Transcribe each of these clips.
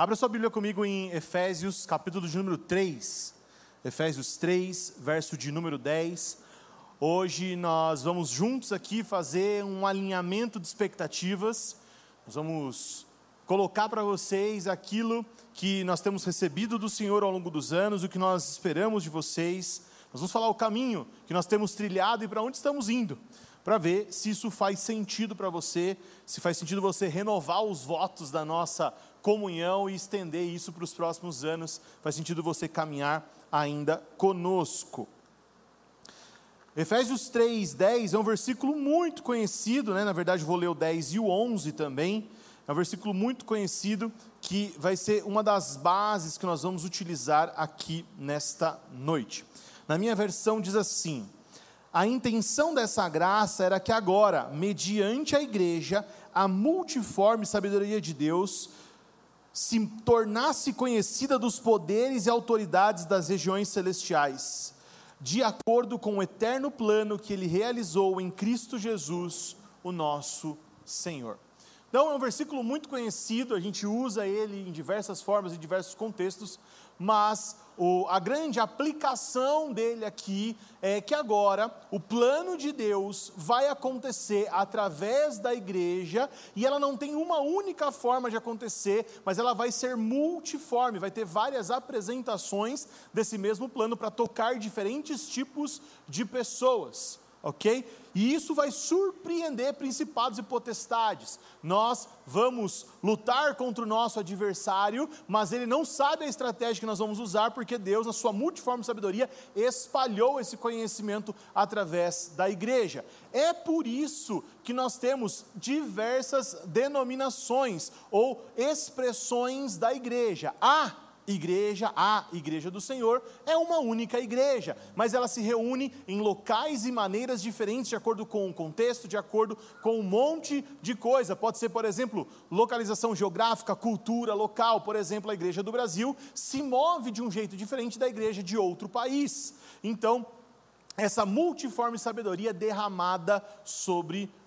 Abra sua Bíblia comigo em Efésios, capítulo de número 3. Efésios 3, verso de número 10. Hoje nós vamos juntos aqui fazer um alinhamento de expectativas. Nós vamos colocar para vocês aquilo que nós temos recebido do Senhor ao longo dos anos, o que nós esperamos de vocês. Nós vamos falar o caminho que nós temos trilhado e para onde estamos indo, para ver se isso faz sentido para você, se faz sentido você renovar os votos da nossa comunhão e estender isso para os próximos anos. Faz sentido você caminhar ainda conosco. Efésios 3, 10 é um versículo muito conhecido, né? na verdade vou ler o 10 e o 11 também. É um versículo muito conhecido que vai ser uma das bases que nós vamos utilizar aqui nesta noite. Na minha versão diz assim: A intenção dessa graça era que agora, mediante a igreja, a multiforme sabedoria de Deus se tornasse conhecida dos poderes e autoridades das regiões celestiais, de acordo com o eterno plano que ele realizou em Cristo Jesus, o nosso Senhor. Então, é um versículo muito conhecido, a gente usa ele em diversas formas, em diversos contextos, mas o, a grande aplicação dele aqui é que agora o plano de Deus vai acontecer através da igreja e ela não tem uma única forma de acontecer, mas ela vai ser multiforme, vai ter várias apresentações desse mesmo plano para tocar diferentes tipos de pessoas ok? E isso vai surpreender principados e potestades. Nós vamos lutar contra o nosso adversário, mas ele não sabe a estratégia que nós vamos usar, porque Deus, na sua multiforme sabedoria, espalhou esse conhecimento através da igreja. É por isso que nós temos diversas denominações ou expressões da igreja. Há igreja, a igreja do Senhor, é uma única igreja, mas ela se reúne em locais e maneiras diferentes, de acordo com o contexto, de acordo com um monte de coisa. Pode ser, por exemplo, localização geográfica, cultura local. Por exemplo, a igreja do Brasil se move de um jeito diferente da igreja de outro país. Então, essa multiforme sabedoria derramada sobre nós.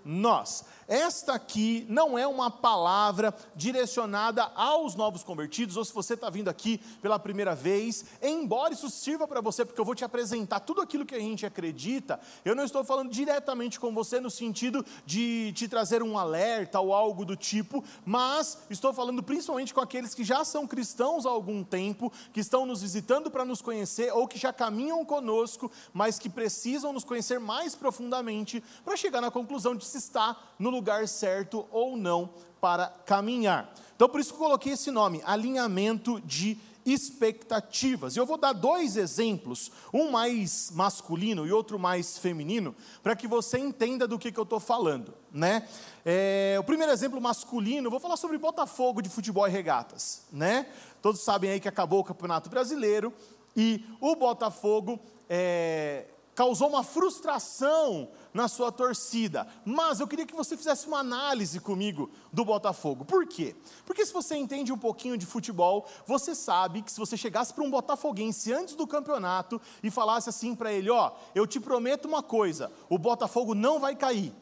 Esta aqui não é uma palavra direcionada aos novos convertidos, ou se você está vindo aqui pela primeira vez, embora isso sirva para você, porque eu vou te apresentar tudo aquilo que a gente acredita, eu não estou falando diretamente com você no sentido de te trazer um alerta ou algo do tipo, mas estou falando principalmente com aqueles que já são cristãos há algum tempo, que estão nos visitando para nos conhecer, ou que já caminham conosco, mas que precisam nos conhecer mais profundamente para chegar na conclusão de se está no lugar certo ou não para caminhar. Então, por isso que eu coloquei esse nome, alinhamento de expectativas. E eu vou dar dois exemplos, um mais masculino e outro mais feminino, para que você entenda do que, que eu estou falando. Né? É, o primeiro exemplo masculino, vou falar sobre Botafogo de futebol e regatas. Né? Todos sabem aí que acabou o Campeonato Brasileiro e o Botafogo é, causou uma frustração na sua torcida. Mas eu queria que você fizesse uma análise comigo do Botafogo. Por quê? Porque se você entende um pouquinho de futebol, você sabe que se você chegasse para um botafoguense antes do campeonato e falasse assim para ele: Ó, eu te prometo uma coisa, o Botafogo não vai cair.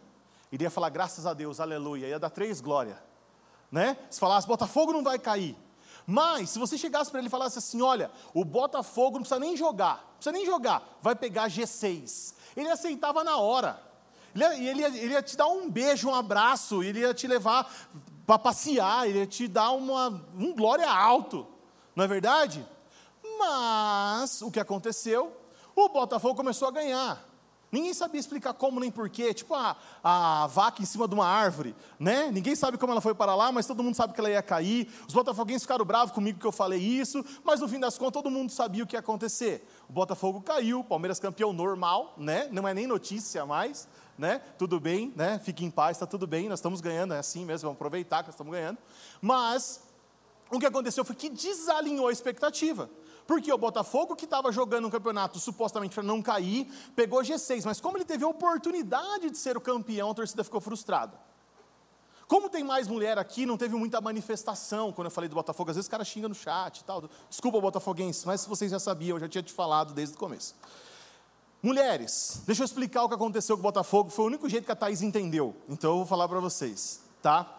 Iria falar, graças a Deus, aleluia, ia dar três glória. Né? Se falasse, Botafogo não vai cair. Mas, se você chegasse para ele e falasse assim: olha, o Botafogo não precisa nem jogar, não precisa nem jogar, vai pegar G6. Ele aceitava na hora. Ele, ele, ele ia te dar um beijo, um abraço, ele ia te levar para passear, ele ia te dar uma, um glória alto. Não é verdade? Mas o que aconteceu? O Botafogo começou a ganhar. Ninguém sabia explicar como nem porquê, tipo a, a vaca em cima de uma árvore, né? Ninguém sabe como ela foi para lá, mas todo mundo sabe que ela ia cair. Os botafoguenses ficaram bravos comigo que eu falei isso, mas no fim das contas todo mundo sabia o que ia acontecer. O Botafogo caiu, Palmeiras campeão normal, né? Não é nem notícia mais, né? Tudo bem, né? Fique em paz, está tudo bem, nós estamos ganhando, é assim mesmo, vamos aproveitar que nós estamos ganhando. Mas o que aconteceu foi que desalinhou a expectativa. Porque o Botafogo, que estava jogando um campeonato supostamente para não cair, pegou G6, mas como ele teve a oportunidade de ser o campeão, a torcida ficou frustrada. Como tem mais mulher aqui, não teve muita manifestação quando eu falei do Botafogo. Às vezes o cara xinga no chat e tal. Desculpa, Botafoguense, mas vocês já sabiam, eu já tinha te falado desde o começo. Mulheres, deixa eu explicar o que aconteceu com o Botafogo, foi o único jeito que a Thaís entendeu. Então eu vou falar para vocês, tá?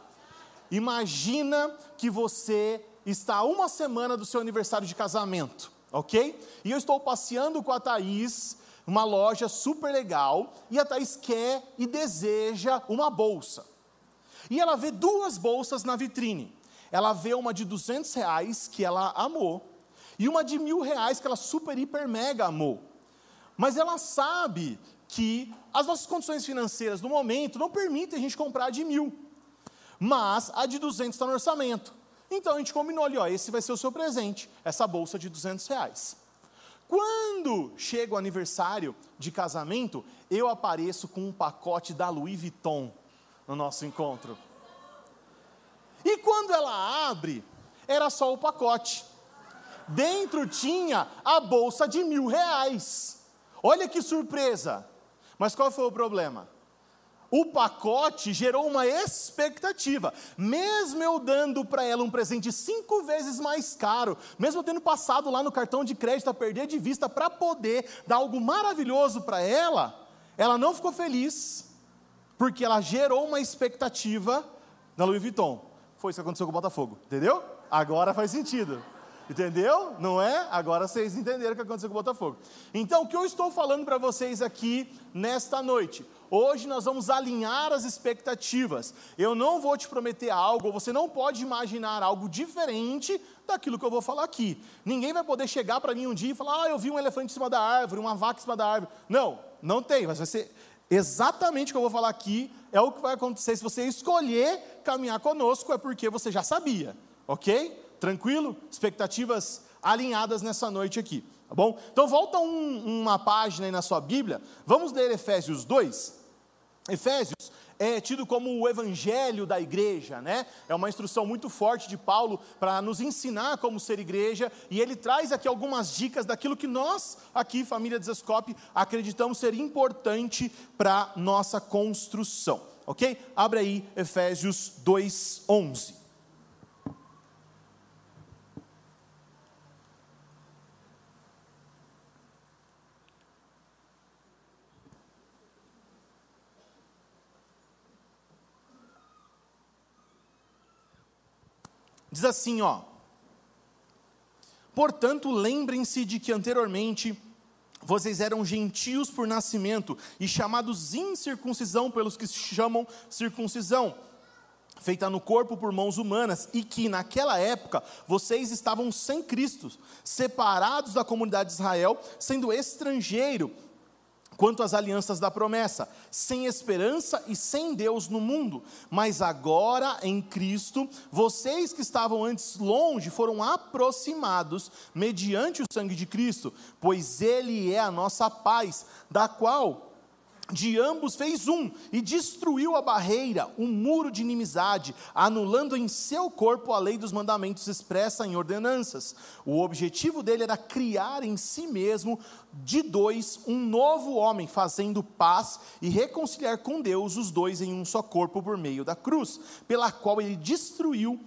Imagina que você está a uma semana do seu aniversário de casamento, ok? E eu estou passeando com a Thaís, uma loja super legal, e a Thaís quer e deseja uma bolsa. E ela vê duas bolsas na vitrine. Ela vê uma de 200 reais que ela amou, e uma de mil reais que ela super, hiper, mega amou. Mas ela sabe que as nossas condições financeiras no momento não permitem a gente comprar a de mil. Mas a de 200 está no orçamento. Então a gente combinou ali, ó, esse vai ser o seu presente, essa bolsa de 200 reais. Quando chega o aniversário de casamento, eu apareço com um pacote da Louis Vuitton no nosso encontro. E quando ela abre, era só o pacote. Dentro tinha a bolsa de mil reais. Olha que surpresa! Mas qual foi o problema? O pacote gerou uma expectativa. Mesmo eu dando para ela um presente cinco vezes mais caro, mesmo eu tendo passado lá no cartão de crédito a perder de vista para poder dar algo maravilhoso para ela, ela não ficou feliz, porque ela gerou uma expectativa na Louis Vuitton. Foi isso que aconteceu com o Botafogo, entendeu? Agora faz sentido. Entendeu? Não é? Agora vocês entenderam o que aconteceu com o Botafogo. Então, o que eu estou falando para vocês aqui nesta noite? Hoje nós vamos alinhar as expectativas. Eu não vou te prometer algo, você não pode imaginar algo diferente daquilo que eu vou falar aqui. Ninguém vai poder chegar para mim um dia e falar: Ah, eu vi um elefante em cima da árvore, uma vaca em cima da árvore. Não, não tem, mas vai ser exatamente o que eu vou falar aqui, é o que vai acontecer. Se você escolher caminhar conosco, é porque você já sabia, ok? Tranquilo? Expectativas alinhadas nessa noite aqui, tá bom? Então volta um, uma página aí na sua Bíblia, vamos ler Efésios 2. Efésios é tido como o evangelho da igreja, né? É uma instrução muito forte de Paulo para nos ensinar como ser igreja, e ele traz aqui algumas dicas daquilo que nós, aqui, família Desescope, acreditamos ser importante para nossa construção, ok? Abre aí Efésios 2:11. Diz assim, ó. Portanto, lembrem-se de que anteriormente vocês eram gentios por nascimento e chamados incircuncisão pelos que se chamam circuncisão, feita no corpo por mãos humanas, e que naquela época vocês estavam sem Cristo, separados da comunidade de Israel, sendo estrangeiro quanto às alianças da promessa, sem esperança e sem Deus no mundo. Mas agora em Cristo, vocês que estavam antes longe foram aproximados mediante o sangue de Cristo, pois Ele é a nossa paz, da qual de ambos fez um e destruiu a barreira, o um muro de inimizade, anulando em seu corpo a lei dos mandamentos expressa em ordenanças. O objetivo dele era criar em si mesmo, de dois, um novo homem, fazendo paz e reconciliar com Deus os dois em um só corpo por meio da cruz, pela qual ele destruiu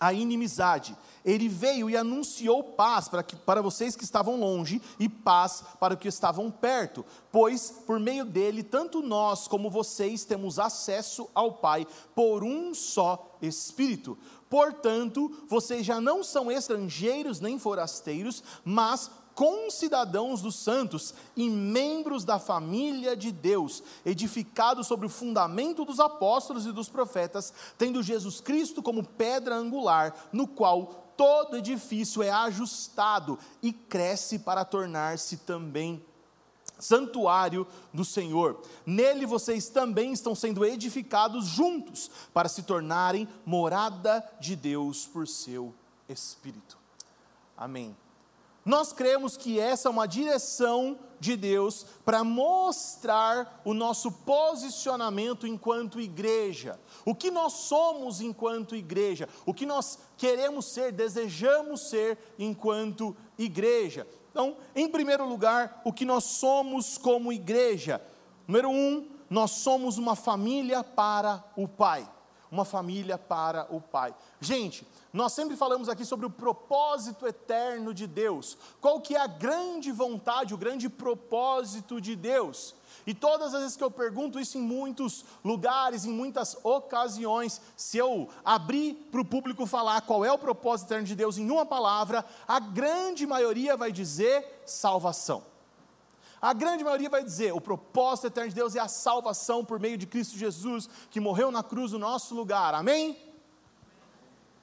a inimizade. Ele veio e anunciou paz para, que, para vocês que estavam longe e paz para os que estavam perto, pois por meio dele, tanto nós como vocês temos acesso ao Pai por um só Espírito. Portanto, vocês já não são estrangeiros nem forasteiros, mas concidadãos dos santos e membros da família de Deus, edificados sobre o fundamento dos apóstolos e dos profetas, tendo Jesus Cristo como pedra angular, no qual todo edifício é ajustado e cresce para tornar-se também santuário do Senhor. Nele vocês também estão sendo edificados juntos para se tornarem morada de Deus por seu Espírito. Amém. Nós cremos que essa é uma direção de Deus para mostrar o nosso posicionamento enquanto igreja, o que nós somos enquanto igreja, o que nós queremos ser, desejamos ser enquanto igreja. Então, em primeiro lugar, o que nós somos como igreja. Número um, nós somos uma família para o Pai. uma família para o Pai. Gente, nós sempre falamos aqui sobre o propósito eterno de Deus. Qual que é a grande vontade, o grande propósito de Deus? E todas as vezes que eu pergunto isso em muitos lugares, em muitas ocasiões, se eu abrir para o público falar qual é o propósito eterno de Deus em uma palavra, a grande maioria vai dizer salvação. A grande maioria vai dizer: o propósito eterno de Deus é a salvação por meio de Cristo Jesus, que morreu na cruz no nosso lugar. Amém?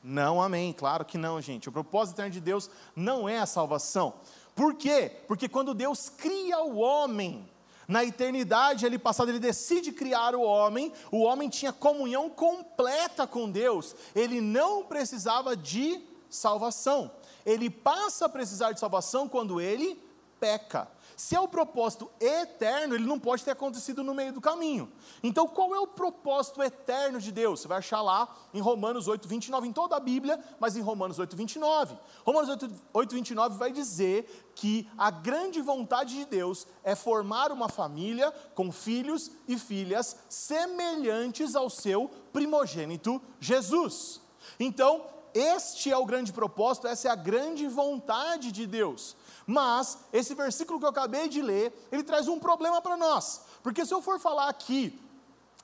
Não, amém. Claro que não, gente. O propósito eterno de Deus não é a salvação. Por quê? Porque quando Deus cria o homem, na eternidade, ele passado, ele decide criar o homem. O homem tinha comunhão completa com Deus. Ele não precisava de salvação. Ele passa a precisar de salvação quando ele peca. Se é o propósito eterno, ele não pode ter acontecido no meio do caminho. Então, qual é o propósito eterno de Deus? Você vai achar lá em Romanos 8, 29, em toda a Bíblia, mas em Romanos 8, 29. Romanos 8, 8 29 vai dizer que a grande vontade de Deus é formar uma família com filhos e filhas semelhantes ao seu primogênito Jesus. Então, este é o grande propósito, essa é a grande vontade de Deus. Mas esse versículo que eu acabei de ler, ele traz um problema para nós. Porque se eu for falar aqui,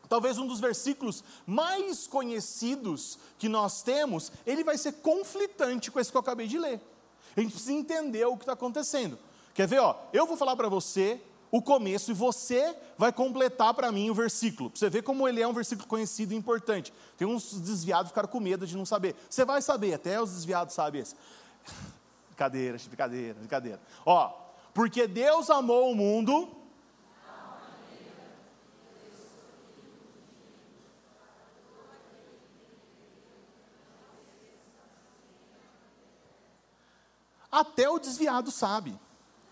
talvez um dos versículos mais conhecidos que nós temos, ele vai ser conflitante com esse que eu acabei de ler. A gente precisa entender o que está acontecendo. Quer ver? Ó, eu vou falar para você o começo e você vai completar para mim o versículo. Para você ver como ele é um versículo conhecido e importante. Tem uns desviados que ficaram com medo de não saber. Você vai saber, até os desviados sabem esse. Brincadeira, brincadeira, brincadeira. Ó, porque Deus amou o mundo. Até o desviado sabe.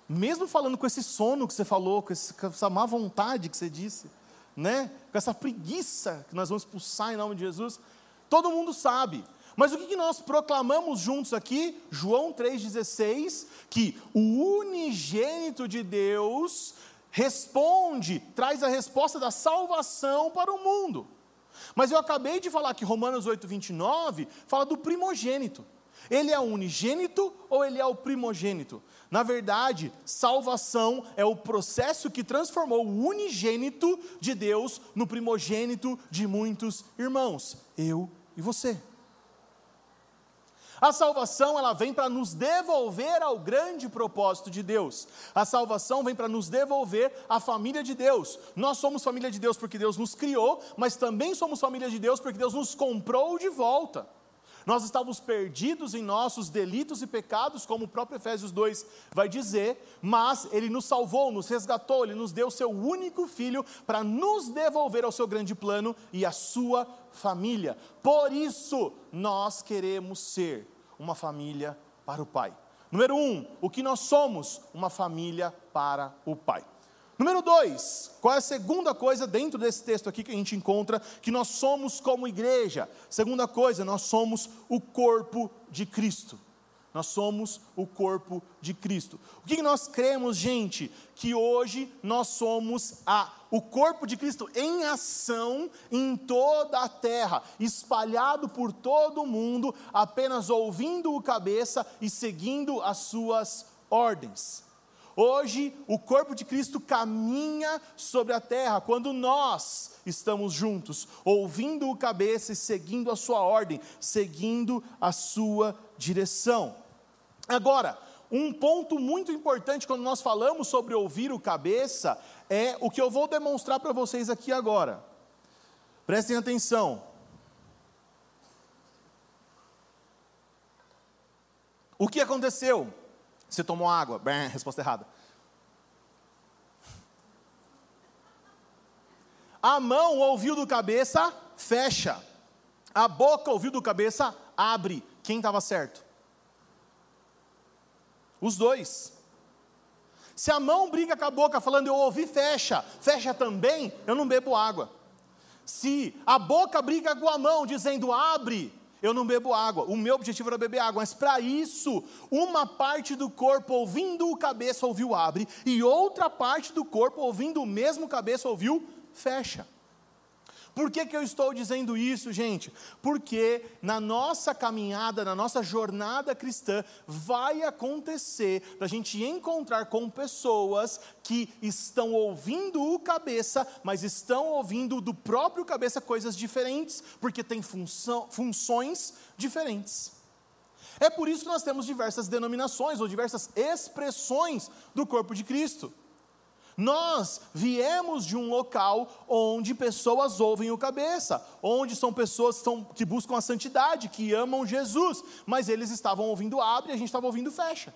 Mesmo falando com esse sono que você falou, com, esse, com essa má vontade que você disse, né? com essa preguiça que nós vamos expulsar em nome de Jesus, todo mundo sabe. Mas o que nós proclamamos juntos aqui? João 3,16, que o unigênito de Deus responde, traz a resposta da salvação para o mundo. Mas eu acabei de falar que Romanos 8,29 fala do primogênito. Ele é unigênito ou ele é o primogênito? Na verdade, salvação é o processo que transformou o unigênito de Deus no primogênito de muitos irmãos, eu e você. A salvação, ela vem para nos devolver ao grande propósito de Deus. A salvação vem para nos devolver à família de Deus. Nós somos família de Deus porque Deus nos criou, mas também somos família de Deus porque Deus nos comprou de volta. Nós estávamos perdidos em nossos delitos e pecados, como o próprio Efésios 2 vai dizer, mas Ele nos salvou, nos resgatou, Ele nos deu seu único filho para nos devolver ao seu grande plano e à sua família. Por isso, nós queremos ser uma família para o Pai. Número um, o que nós somos? Uma família para o Pai. Número dois, qual é a segunda coisa dentro desse texto aqui que a gente encontra que nós somos como igreja? Segunda coisa, nós somos o corpo de Cristo. Nós somos o corpo de Cristo. O que nós cremos, gente? Que hoje nós somos a, o corpo de Cristo em ação em toda a terra, espalhado por todo o mundo, apenas ouvindo o cabeça e seguindo as suas ordens. Hoje, o corpo de Cristo caminha sobre a terra quando nós estamos juntos, ouvindo o cabeça e seguindo a sua ordem, seguindo a sua direção. Agora, um ponto muito importante quando nós falamos sobre ouvir o cabeça é o que eu vou demonstrar para vocês aqui agora. Prestem atenção. O que aconteceu? Você tomou água? Bem, resposta errada. A mão ouviu do cabeça, fecha. A boca ouviu do cabeça, abre. Quem estava certo? Os dois. Se a mão briga com a boca falando eu ouvi, fecha, fecha também, eu não bebo água. Se a boca briga com a mão dizendo abre, eu não bebo água. O meu objetivo era beber água, mas para isso, uma parte do corpo ouvindo o cabeça ouviu abre, e outra parte do corpo ouvindo o mesmo cabeça ouviu fecha. Por que, que eu estou dizendo isso, gente? Porque na nossa caminhada, na nossa jornada cristã, vai acontecer da gente encontrar com pessoas que estão ouvindo o cabeça, mas estão ouvindo do próprio cabeça coisas diferentes, porque tem função, funções diferentes. É por isso que nós temos diversas denominações ou diversas expressões do corpo de Cristo. Nós viemos de um local onde pessoas ouvem o cabeça, onde são pessoas que, estão, que buscam a santidade, que amam Jesus, mas eles estavam ouvindo abre e a gente estava ouvindo fecha.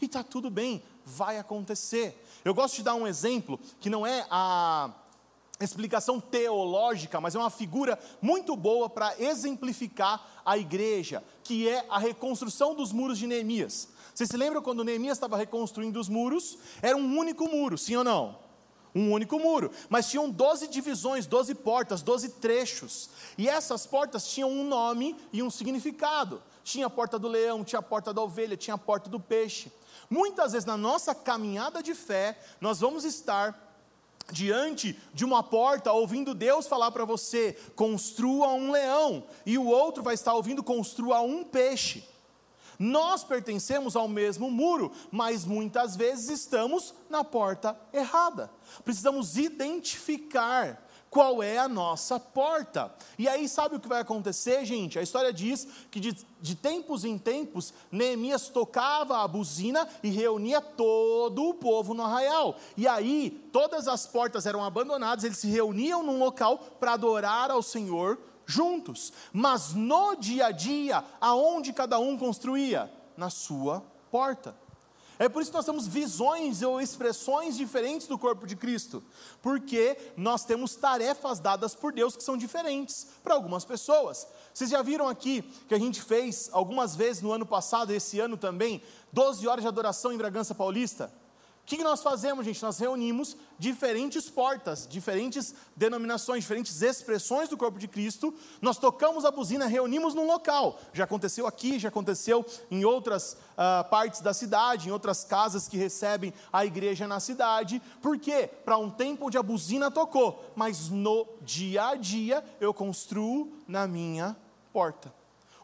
E está tudo bem, vai acontecer. Eu gosto de dar um exemplo que não é a explicação teológica, mas é uma figura muito boa para exemplificar a igreja, que é a reconstrução dos muros de Neemias. Vocês se lembram quando Neemias estava reconstruindo os muros? Era um único muro, sim ou não? Um único muro, mas tinham 12 divisões, 12 portas, 12 trechos. E essas portas tinham um nome e um significado. Tinha a porta do leão, tinha a porta da ovelha, tinha a porta do peixe. Muitas vezes na nossa caminhada de fé, nós vamos estar diante de uma porta, ouvindo Deus falar para você: construa um leão, e o outro vai estar ouvindo: construa um peixe. Nós pertencemos ao mesmo muro, mas muitas vezes estamos na porta errada. Precisamos identificar qual é a nossa porta. E aí, sabe o que vai acontecer, gente? A história diz que de, de, tempos em tempos, Neemias tocava a buzina e reunia todo o povo no arraial. E aí, todas as portas eram abandonadas, eles se reuniam num local para adorar ao Senhor juntos, mas no dia a dia, aonde cada um construía? Na sua porta. É por isso que nós temos visões ou expressões diferentes do corpo de Cristo, porque nós temos tarefas dadas por Deus que são diferentes para algumas pessoas. Vocês já viram aqui que a gente fez algumas vezes no ano passado, esse ano também, 12 horas de adoração em Bragança Paulista? O que nós fazemos, gente? Nós reunimos diferentes portas, diferentes denominações, diferentes expressões do corpo de Cristo. Nós tocamos a buzina, reunimos num local. Já aconteceu aqui, já aconteceu em outras uh, partes da cidade, em outras casas que recebem a igreja na cidade. Por quê? Para um tempo onde a buzina tocou, mas no dia a dia eu construo na minha porta.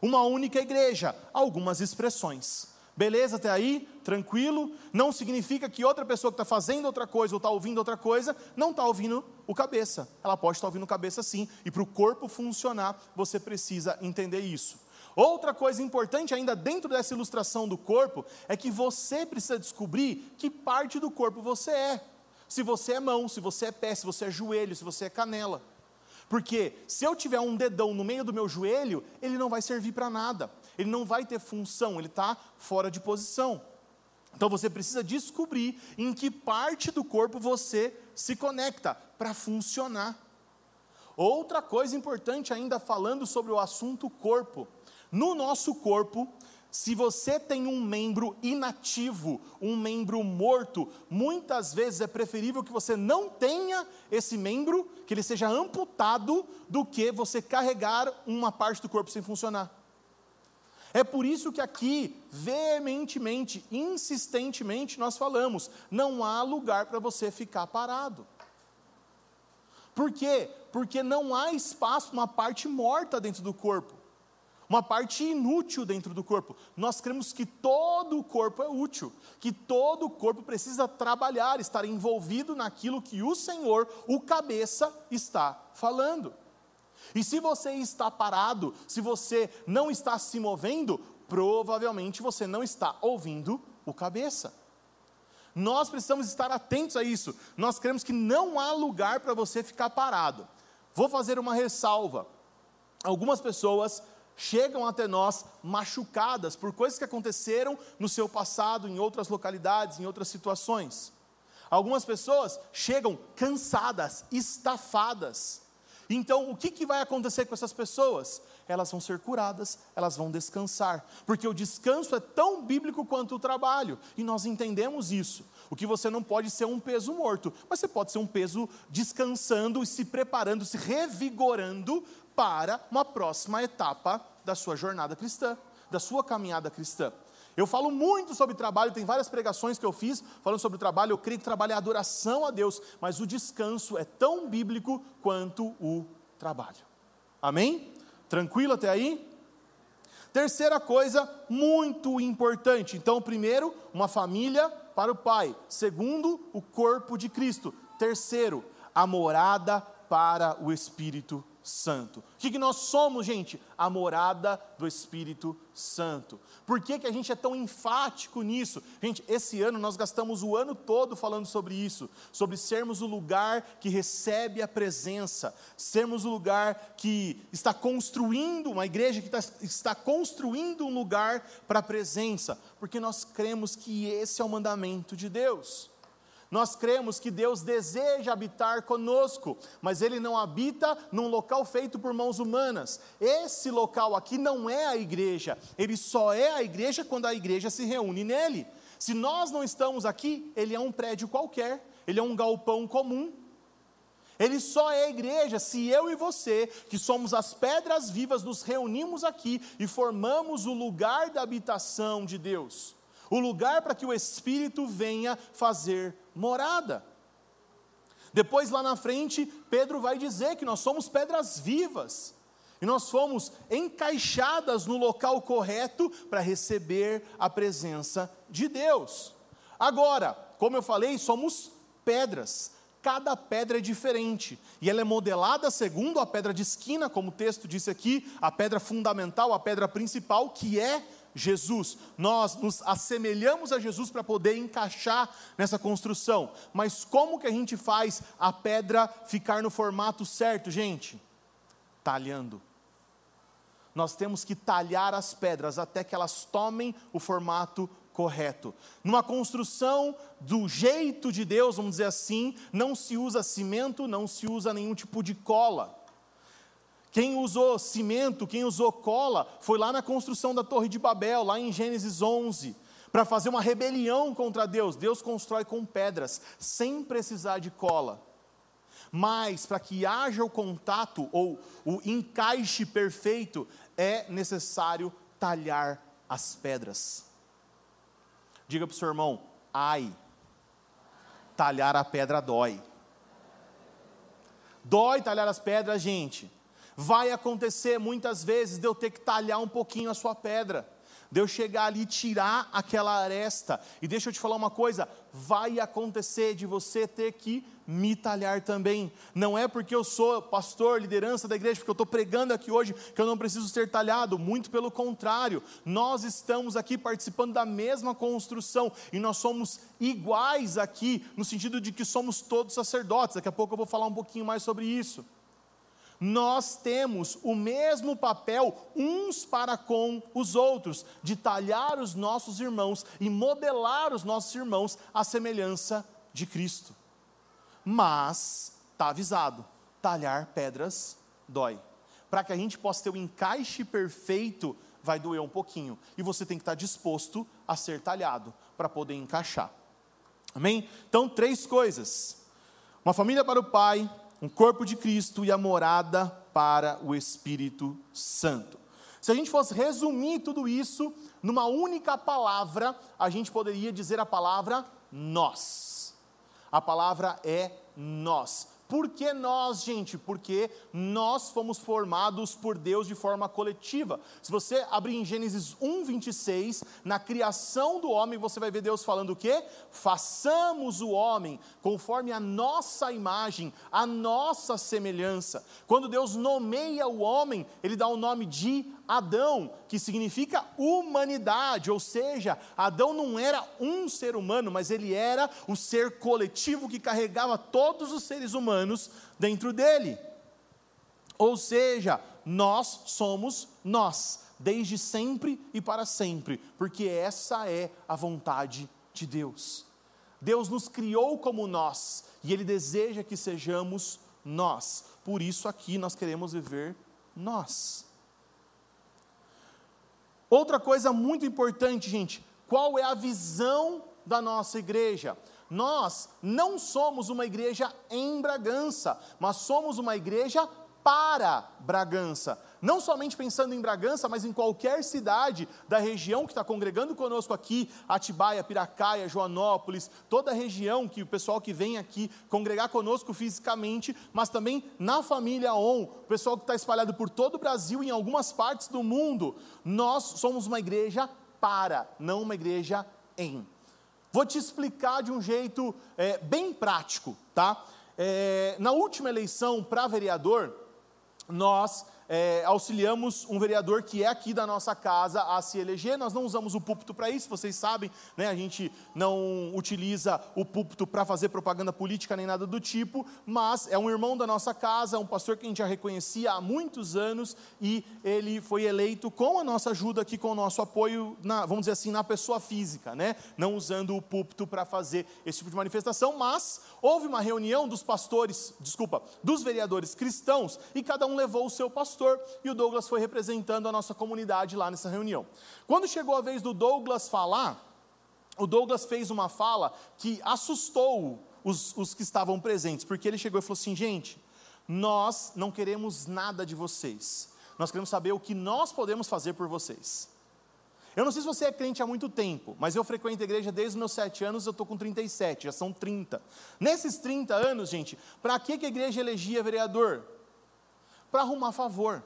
Uma única igreja, algumas expressões. Beleza até aí? Tranquilo? Não significa que outra pessoa que está fazendo outra coisa ou está ouvindo outra coisa não está ouvindo o cabeça. Ela pode estar tá ouvindo o cabeça sim. E para o corpo funcionar, você precisa entender isso. Outra coisa importante ainda dentro dessa ilustração do corpo é que você precisa descobrir que parte do corpo você é. Se você é mão, se você é pé, se você é joelho, se você é canela. Porque se eu tiver um dedão no meio do meu joelho, ele não vai servir para nada ele não vai ter função, ele está fora de posição. Então você precisa descobrir em que parte do corpo você se conecta para funcionar. Outra coisa importante ainda falando sobre o assunto corpo. No nosso corpo, se você tem um membro inativo, um membro morto, muitas vezes é preferível que você não tenha esse membro, que ele seja amputado, do que você carregar uma parte do corpo sem funcionar. É por isso que aqui, veementemente, insistentemente, nós falamos: não há lugar para você ficar parado. Por quê? Porque não há espaço para uma parte morta dentro do corpo, uma parte inútil dentro do corpo. Nós cremos que todo o corpo é útil, que todo o corpo precisa trabalhar, estar envolvido naquilo que o Senhor, o cabeça, está falando. E se você está parado, se você não está se movendo, provavelmente você não está ouvindo o cabeça. Nós precisamos estar atentos a isso. Nós cremos que não há lugar para você ficar parado. Vou fazer uma ressalva. Algumas pessoas chegam até nós machucadas por coisas que aconteceram no seu passado, em outras localidades, em outras situações. Algumas pessoas chegam cansadas, estafadas então, o que, que vai acontecer com essas pessoas? Elas vão ser curadas, elas vão descansar, porque o descanso é tão bíblico quanto o trabalho, e nós entendemos isso. O que você não pode ser um peso morto, mas você pode ser um peso descansando e se preparando, se revigorando para uma próxima etapa da sua jornada cristã, da sua caminhada cristã. Eu falo muito sobre trabalho, tem várias pregações que eu fiz falando sobre trabalho. Eu creio que trabalho é adoração a Deus, mas o descanso é tão bíblico quanto o trabalho. Amém? Tranquilo até aí? Terceira coisa muito importante. Então, primeiro, uma família para o pai. Segundo, o corpo de Cristo. Terceiro, a morada para o Espírito Santo. O que, que nós somos, gente? A morada do Espírito Santo. Por que, que a gente é tão enfático nisso? Gente, esse ano nós gastamos o ano todo falando sobre isso, sobre sermos o lugar que recebe a presença, sermos o lugar que está construindo, uma igreja que está, está construindo um lugar para a presença, porque nós cremos que esse é o mandamento de Deus. Nós cremos que Deus deseja habitar conosco, mas Ele não habita num local feito por mãos humanas. Esse local aqui não é a igreja, ele só é a igreja quando a igreja se reúne nele. Se nós não estamos aqui, ele é um prédio qualquer, ele é um galpão comum. Ele só é igreja se eu e você, que somos as pedras vivas, nos reunimos aqui e formamos o lugar da habitação de Deus o lugar para que o Espírito venha fazer morada. Depois, lá na frente, Pedro vai dizer que nós somos pedras vivas e nós fomos encaixadas no local correto para receber a presença de Deus. Agora, como eu falei, somos pedras. Cada pedra é diferente e ela é modelada segundo a pedra de esquina, como o texto disse aqui, a pedra fundamental, a pedra principal, que é Jesus. Nós nos assemelhamos a Jesus para poder encaixar nessa construção. Mas como que a gente faz a pedra ficar no formato certo, gente? Talhando. Nós temos que talhar as pedras até que elas tomem o formato correto. Numa construção do jeito de Deus, vamos dizer assim, não se usa cimento, não se usa nenhum tipo de cola. Quem usou cimento, quem usou cola, foi lá na construção da Torre de Babel, lá em Gênesis 11, para fazer uma rebelião contra Deus. Deus constrói com pedras, sem precisar de cola. Mas para que haja o contato ou o encaixe perfeito, é necessário talhar as pedras. Diga para o seu irmão, ai, talhar a pedra dói. Dói talhar as pedras, gente. Vai acontecer muitas vezes de eu ter que talhar um pouquinho a sua pedra, de eu chegar ali e tirar aquela aresta. E deixa eu te falar uma coisa: vai acontecer de você ter que me talhar também. Não é porque eu sou pastor, liderança da igreja, porque eu estou pregando aqui hoje, que eu não preciso ser talhado. Muito pelo contrário, nós estamos aqui participando da mesma construção e nós somos iguais aqui, no sentido de que somos todos sacerdotes. Daqui a pouco eu vou falar um pouquinho mais sobre isso nós temos o mesmo papel uns para com os outros, de talhar os nossos irmãos e modelar os nossos irmãos à semelhança de Cristo. Mas, está avisado, talhar pedras dói. Para que a gente possa ter o um encaixe perfeito, vai doer um pouquinho. E você tem que estar disposto a ser talhado para poder encaixar. Amém? Então, três coisas: uma família para o pai, um corpo de Cristo e a morada para o Espírito Santo. Se a gente fosse resumir tudo isso numa única palavra, a gente poderia dizer a palavra nós. A palavra é nós. Por que nós, gente? Porque nós fomos formados por Deus de forma coletiva. Se você abrir em Gênesis 1, 26, na criação do homem, você vai ver Deus falando o quê? Façamos o homem conforme a nossa imagem, a nossa semelhança. Quando Deus nomeia o homem, ele dá o nome de Adão, que significa humanidade, ou seja, Adão não era um ser humano, mas ele era o ser coletivo que carregava todos os seres humanos dentro dele. Ou seja, nós somos nós, desde sempre e para sempre, porque essa é a vontade de Deus. Deus nos criou como nós e Ele deseja que sejamos nós. Por isso, aqui nós queremos viver nós. Outra coisa muito importante, gente, qual é a visão da nossa igreja? Nós não somos uma igreja em Bragança, mas somos uma igreja para Bragança. Não somente pensando em Bragança, mas em qualquer cidade da região que está congregando conosco aqui, Atibaia, Piracaia, Joanópolis, toda a região que o pessoal que vem aqui congregar conosco fisicamente, mas também na família ON, o pessoal que está espalhado por todo o Brasil e em algumas partes do mundo. Nós somos uma igreja para, não uma igreja em. Vou te explicar de um jeito é, bem prático, tá? É, na última eleição para vereador, nós é, auxiliamos um vereador que é aqui da nossa casa a se eleger. Nós não usamos o púlpito para isso, vocês sabem, né? a gente não utiliza o púlpito para fazer propaganda política nem nada do tipo, mas é um irmão da nossa casa, um pastor que a gente já reconhecia há muitos anos e ele foi eleito com a nossa ajuda aqui, com o nosso apoio, na, vamos dizer assim, na pessoa física, né? não usando o púlpito para fazer esse tipo de manifestação, mas houve uma reunião dos pastores, desculpa, dos vereadores cristãos e cada um levou o seu pastor pastor e o Douglas foi representando a nossa comunidade lá nessa reunião. Quando chegou a vez do Douglas falar, o Douglas fez uma fala que assustou os, os que estavam presentes, porque ele chegou e falou assim: gente, nós não queremos nada de vocês, nós queremos saber o que nós podemos fazer por vocês. Eu não sei se você é crente há muito tempo, mas eu frequento a igreja desde os meus sete anos, eu estou com 37, já são 30. Nesses 30 anos, gente, para que, que a igreja elegia vereador? Para arrumar favor,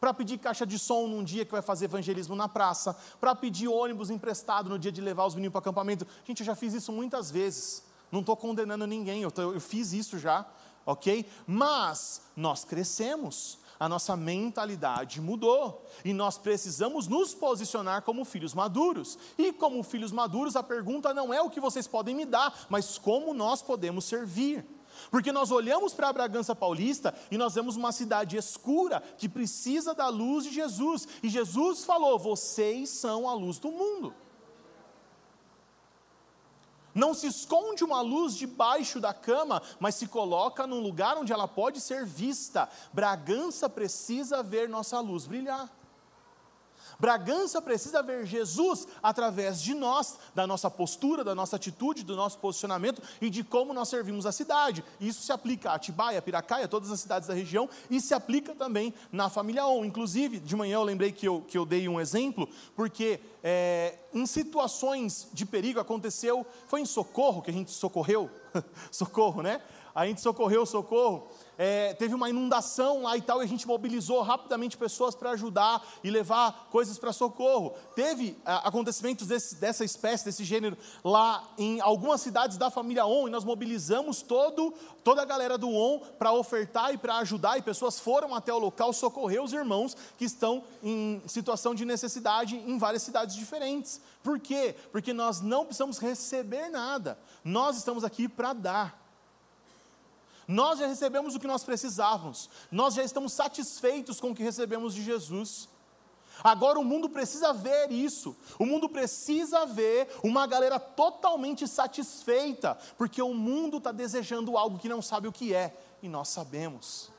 para pedir caixa de som num dia que vai fazer evangelismo na praça, para pedir ônibus emprestado no dia de levar os meninos para acampamento. Gente, eu já fiz isso muitas vezes. Não estou condenando ninguém, eu, tô, eu fiz isso já, ok? Mas nós crescemos, a nossa mentalidade mudou e nós precisamos nos posicionar como filhos maduros. E como filhos maduros, a pergunta não é o que vocês podem me dar, mas como nós podemos servir. Porque nós olhamos para a Bragança Paulista e nós vemos uma cidade escura que precisa da luz de Jesus. E Jesus falou: vocês são a luz do mundo. Não se esconde uma luz debaixo da cama, mas se coloca num lugar onde ela pode ser vista. Bragança precisa ver nossa luz brilhar. Bragança precisa ver Jesus através de nós, da nossa postura, da nossa atitude, do nosso posicionamento e de como nós servimos a cidade. Isso se aplica a Atibaia, Piracaia, todas as cidades da região e se aplica também na família ON. Inclusive, de manhã eu lembrei que eu, que eu dei um exemplo, porque é, em situações de perigo aconteceu, foi em socorro que a gente socorreu, socorro, né? A gente socorreu socorro é, teve uma inundação lá e tal, e a gente mobilizou rapidamente pessoas para ajudar e levar coisas para socorro. Teve a, acontecimentos desse, dessa espécie, desse gênero, lá em algumas cidades da família ON, e nós mobilizamos todo, toda a galera do ON para ofertar e para ajudar, e pessoas foram até o local socorrer os irmãos que estão em situação de necessidade em várias cidades diferentes. Por quê? Porque nós não precisamos receber nada, nós estamos aqui para dar. Nós já recebemos o que nós precisávamos, nós já estamos satisfeitos com o que recebemos de Jesus. Agora o mundo precisa ver isso, o mundo precisa ver uma galera totalmente satisfeita, porque o mundo está desejando algo que não sabe o que é, e nós sabemos.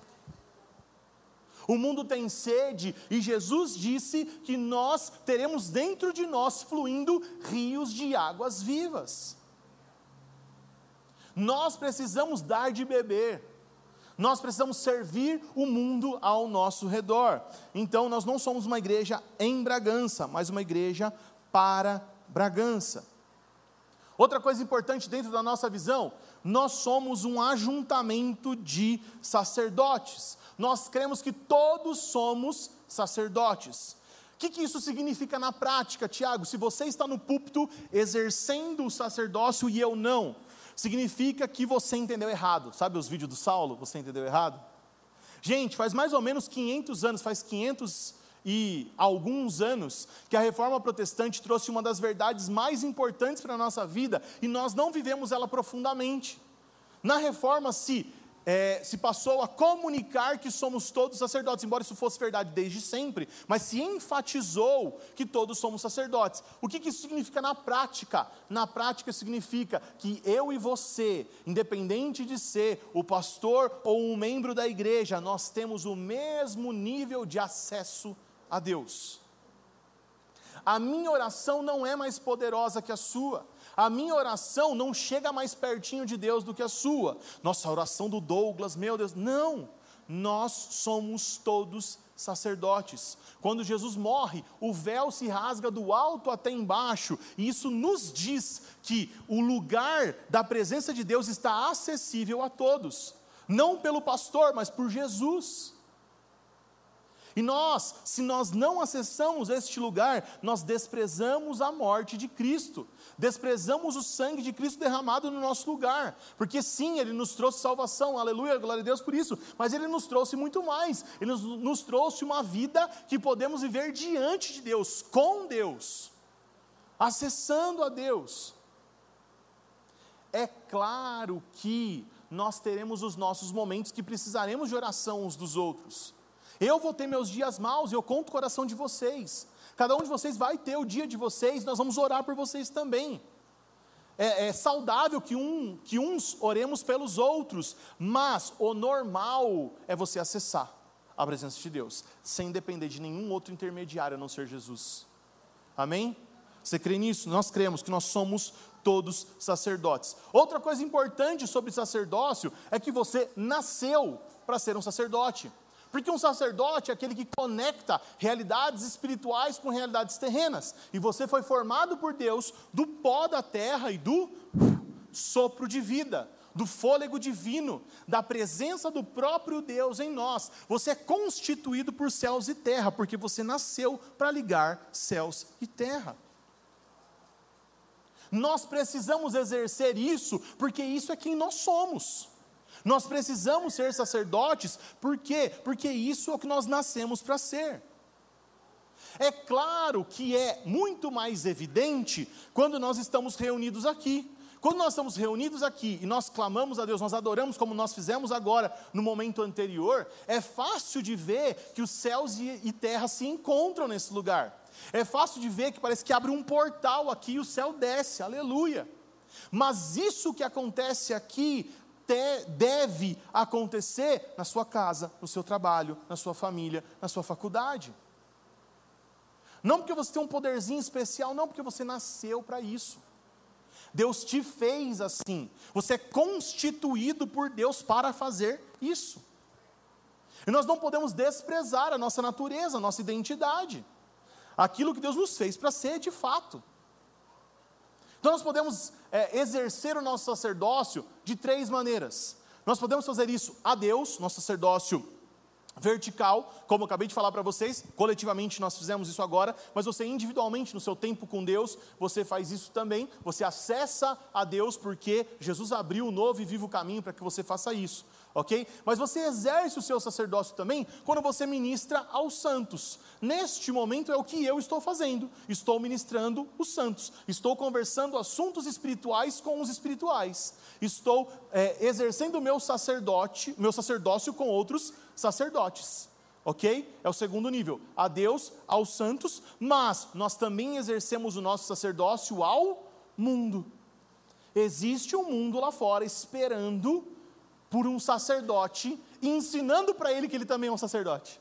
O mundo tem sede, e Jesus disse que nós teremos dentro de nós fluindo rios de águas vivas. Nós precisamos dar de beber. Nós precisamos servir o mundo ao nosso redor. Então, nós não somos uma igreja em Bragança, mas uma igreja para Bragança. Outra coisa importante dentro da nossa visão, nós somos um ajuntamento de sacerdotes. Nós cremos que todos somos sacerdotes. O que, que, isso significa na prática, Tiago? Se você está no púlpito exercendo o sacerdócio e eu não, significa que você entendeu errado. Sabe os vídeos do Saulo? Você entendeu errado? Gente, faz mais ou menos 500 anos, faz 500 e alguns anos, que a reforma protestante trouxe uma das verdades mais importantes para a nossa vida e nós não vivemos ela profundamente. Na reforma se é, se passou a comunicar que somos todos sacerdotes, embora isso fosse verdade desde sempre, mas se enfatizou que todos somos sacerdotes. O que, que isso significa na prática? Na prática significa que eu e você, independente de ser o pastor ou um membro da igreja, nós temos o mesmo nível de acesso a Deus. A minha oração não é mais poderosa que a sua a minha oração não chega mais pertinho de Deus do que a sua. Nossa, a oração do Douglas, meu Deus, não. nós somos todos sacerdotes. Quando Jesus morre, o véu se rasga do alto até embaixo, e isso nos diz que o lugar da presença de Deus está acessível a todos, não pelo pastor, mas por Jesus. E nós, se nós não acessamos este lugar, nós desprezamos a morte de Cristo, desprezamos o sangue de Cristo derramado no nosso lugar, porque sim, Ele nos trouxe salvação, aleluia, glória a Deus por isso, mas Ele nos trouxe muito mais, Ele nos, nos trouxe uma vida que podemos viver diante de Deus, com Deus, acessando a Deus. É claro que nós teremos os nossos momentos que precisaremos de oração uns dos outros. Eu vou ter meus dias maus e eu conto o coração de vocês. Cada um de vocês vai ter o dia de vocês, nós vamos orar por vocês também. É, é, saudável que, um, que uns oremos pelos outros, mas o normal é você acessar a presença de Deus, sem depender de nenhum outro intermediário a não ser Jesus. Amém? Você crê nisso? Nós cremos que nós somos todos sacerdotes. Outra coisa importante sobre sacerdócio é que você nasceu para ser um sacerdote. Porque um sacerdote é aquele que conecta realidades espirituais com realidades terrenas. E você foi formado por Deus do pó da terra e do sopro de vida, do fôlego divino, da presença do próprio Deus em nós. Você é constituído por céus e terra, porque você nasceu para ligar céus e terra. Nós precisamos exercer isso, porque isso é quem nós somos. Nós precisamos ser sacerdotes, por quê? Porque isso é o que nós nascemos para ser. É claro que é muito mais evidente quando nós estamos reunidos aqui. Quando nós estamos reunidos aqui e nós clamamos a Deus, nós adoramos como nós fizemos agora no momento anterior, é fácil de ver que os céus e terra se encontram nesse lugar. É fácil de ver que parece que abre um portal aqui e o céu desce, aleluia. Mas isso que acontece aqui te, deve acontecer na sua casa, no seu trabalho, na sua família, na sua faculdade. Não porque você tem um poderzinho especial, não porque você nasceu para isso. Deus te fez assim. Você é constituído por Deus para fazer isso. E nós não podemos desprezar a nossa natureza, a nossa identidade. Aquilo que Deus nos fez para ser de fato. Então nós podemos é, exercer o nosso sacerdócio de três maneiras. Nós podemos fazer isso a Deus, nosso sacerdócio vertical, como eu acabei de falar para vocês, coletivamente nós fizemos isso agora, mas você individualmente no seu tempo com Deus, você faz isso também, você acessa a Deus porque Jesus abriu o novo e vivo caminho para que você faça isso ok? Mas você exerce o seu sacerdócio também quando você ministra aos santos. Neste momento é o que eu estou fazendo. Estou ministrando os santos. Estou conversando assuntos espirituais com os espirituais. Estou é, exercendo o meu sacerdote, meu sacerdócio com outros sacerdotes. Ok? É o segundo nível. A Deus, aos santos, mas nós também exercemos o nosso sacerdócio ao mundo. Existe um mundo lá fora esperando por um sacerdote, ensinando para ele que ele também é um sacerdote.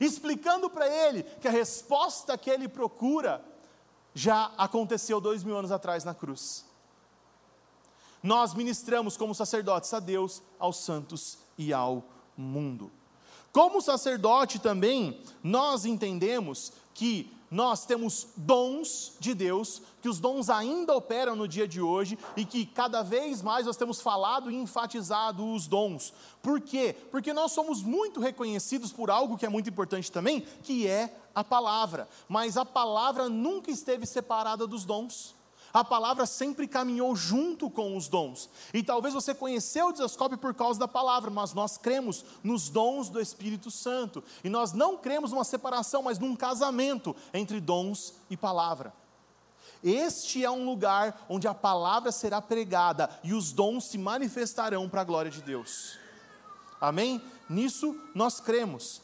Explicando para ele que a resposta que ele procura já aconteceu dois mil anos atrás na cruz. Nós ministramos como sacerdotes a Deus, aos santos e ao mundo. Como sacerdote também, nós entendemos que nós temos dons de Deus, que os dons ainda operam no dia de hoje e que cada vez mais nós temos falado e enfatizado os dons. Por quê? Porque nós somos muito reconhecidos por algo que é muito importante também, que é a palavra. Mas a palavra nunca esteve separada dos dons. A palavra sempre caminhou junto com os dons. E talvez você conheceu o Desascope por causa da palavra, mas nós cremos nos dons do Espírito Santo. E nós não cremos numa separação, mas num casamento entre dons e palavra. Este é um lugar onde a palavra será pregada e os dons se manifestarão para a glória de Deus. Amém? Nisso nós cremos.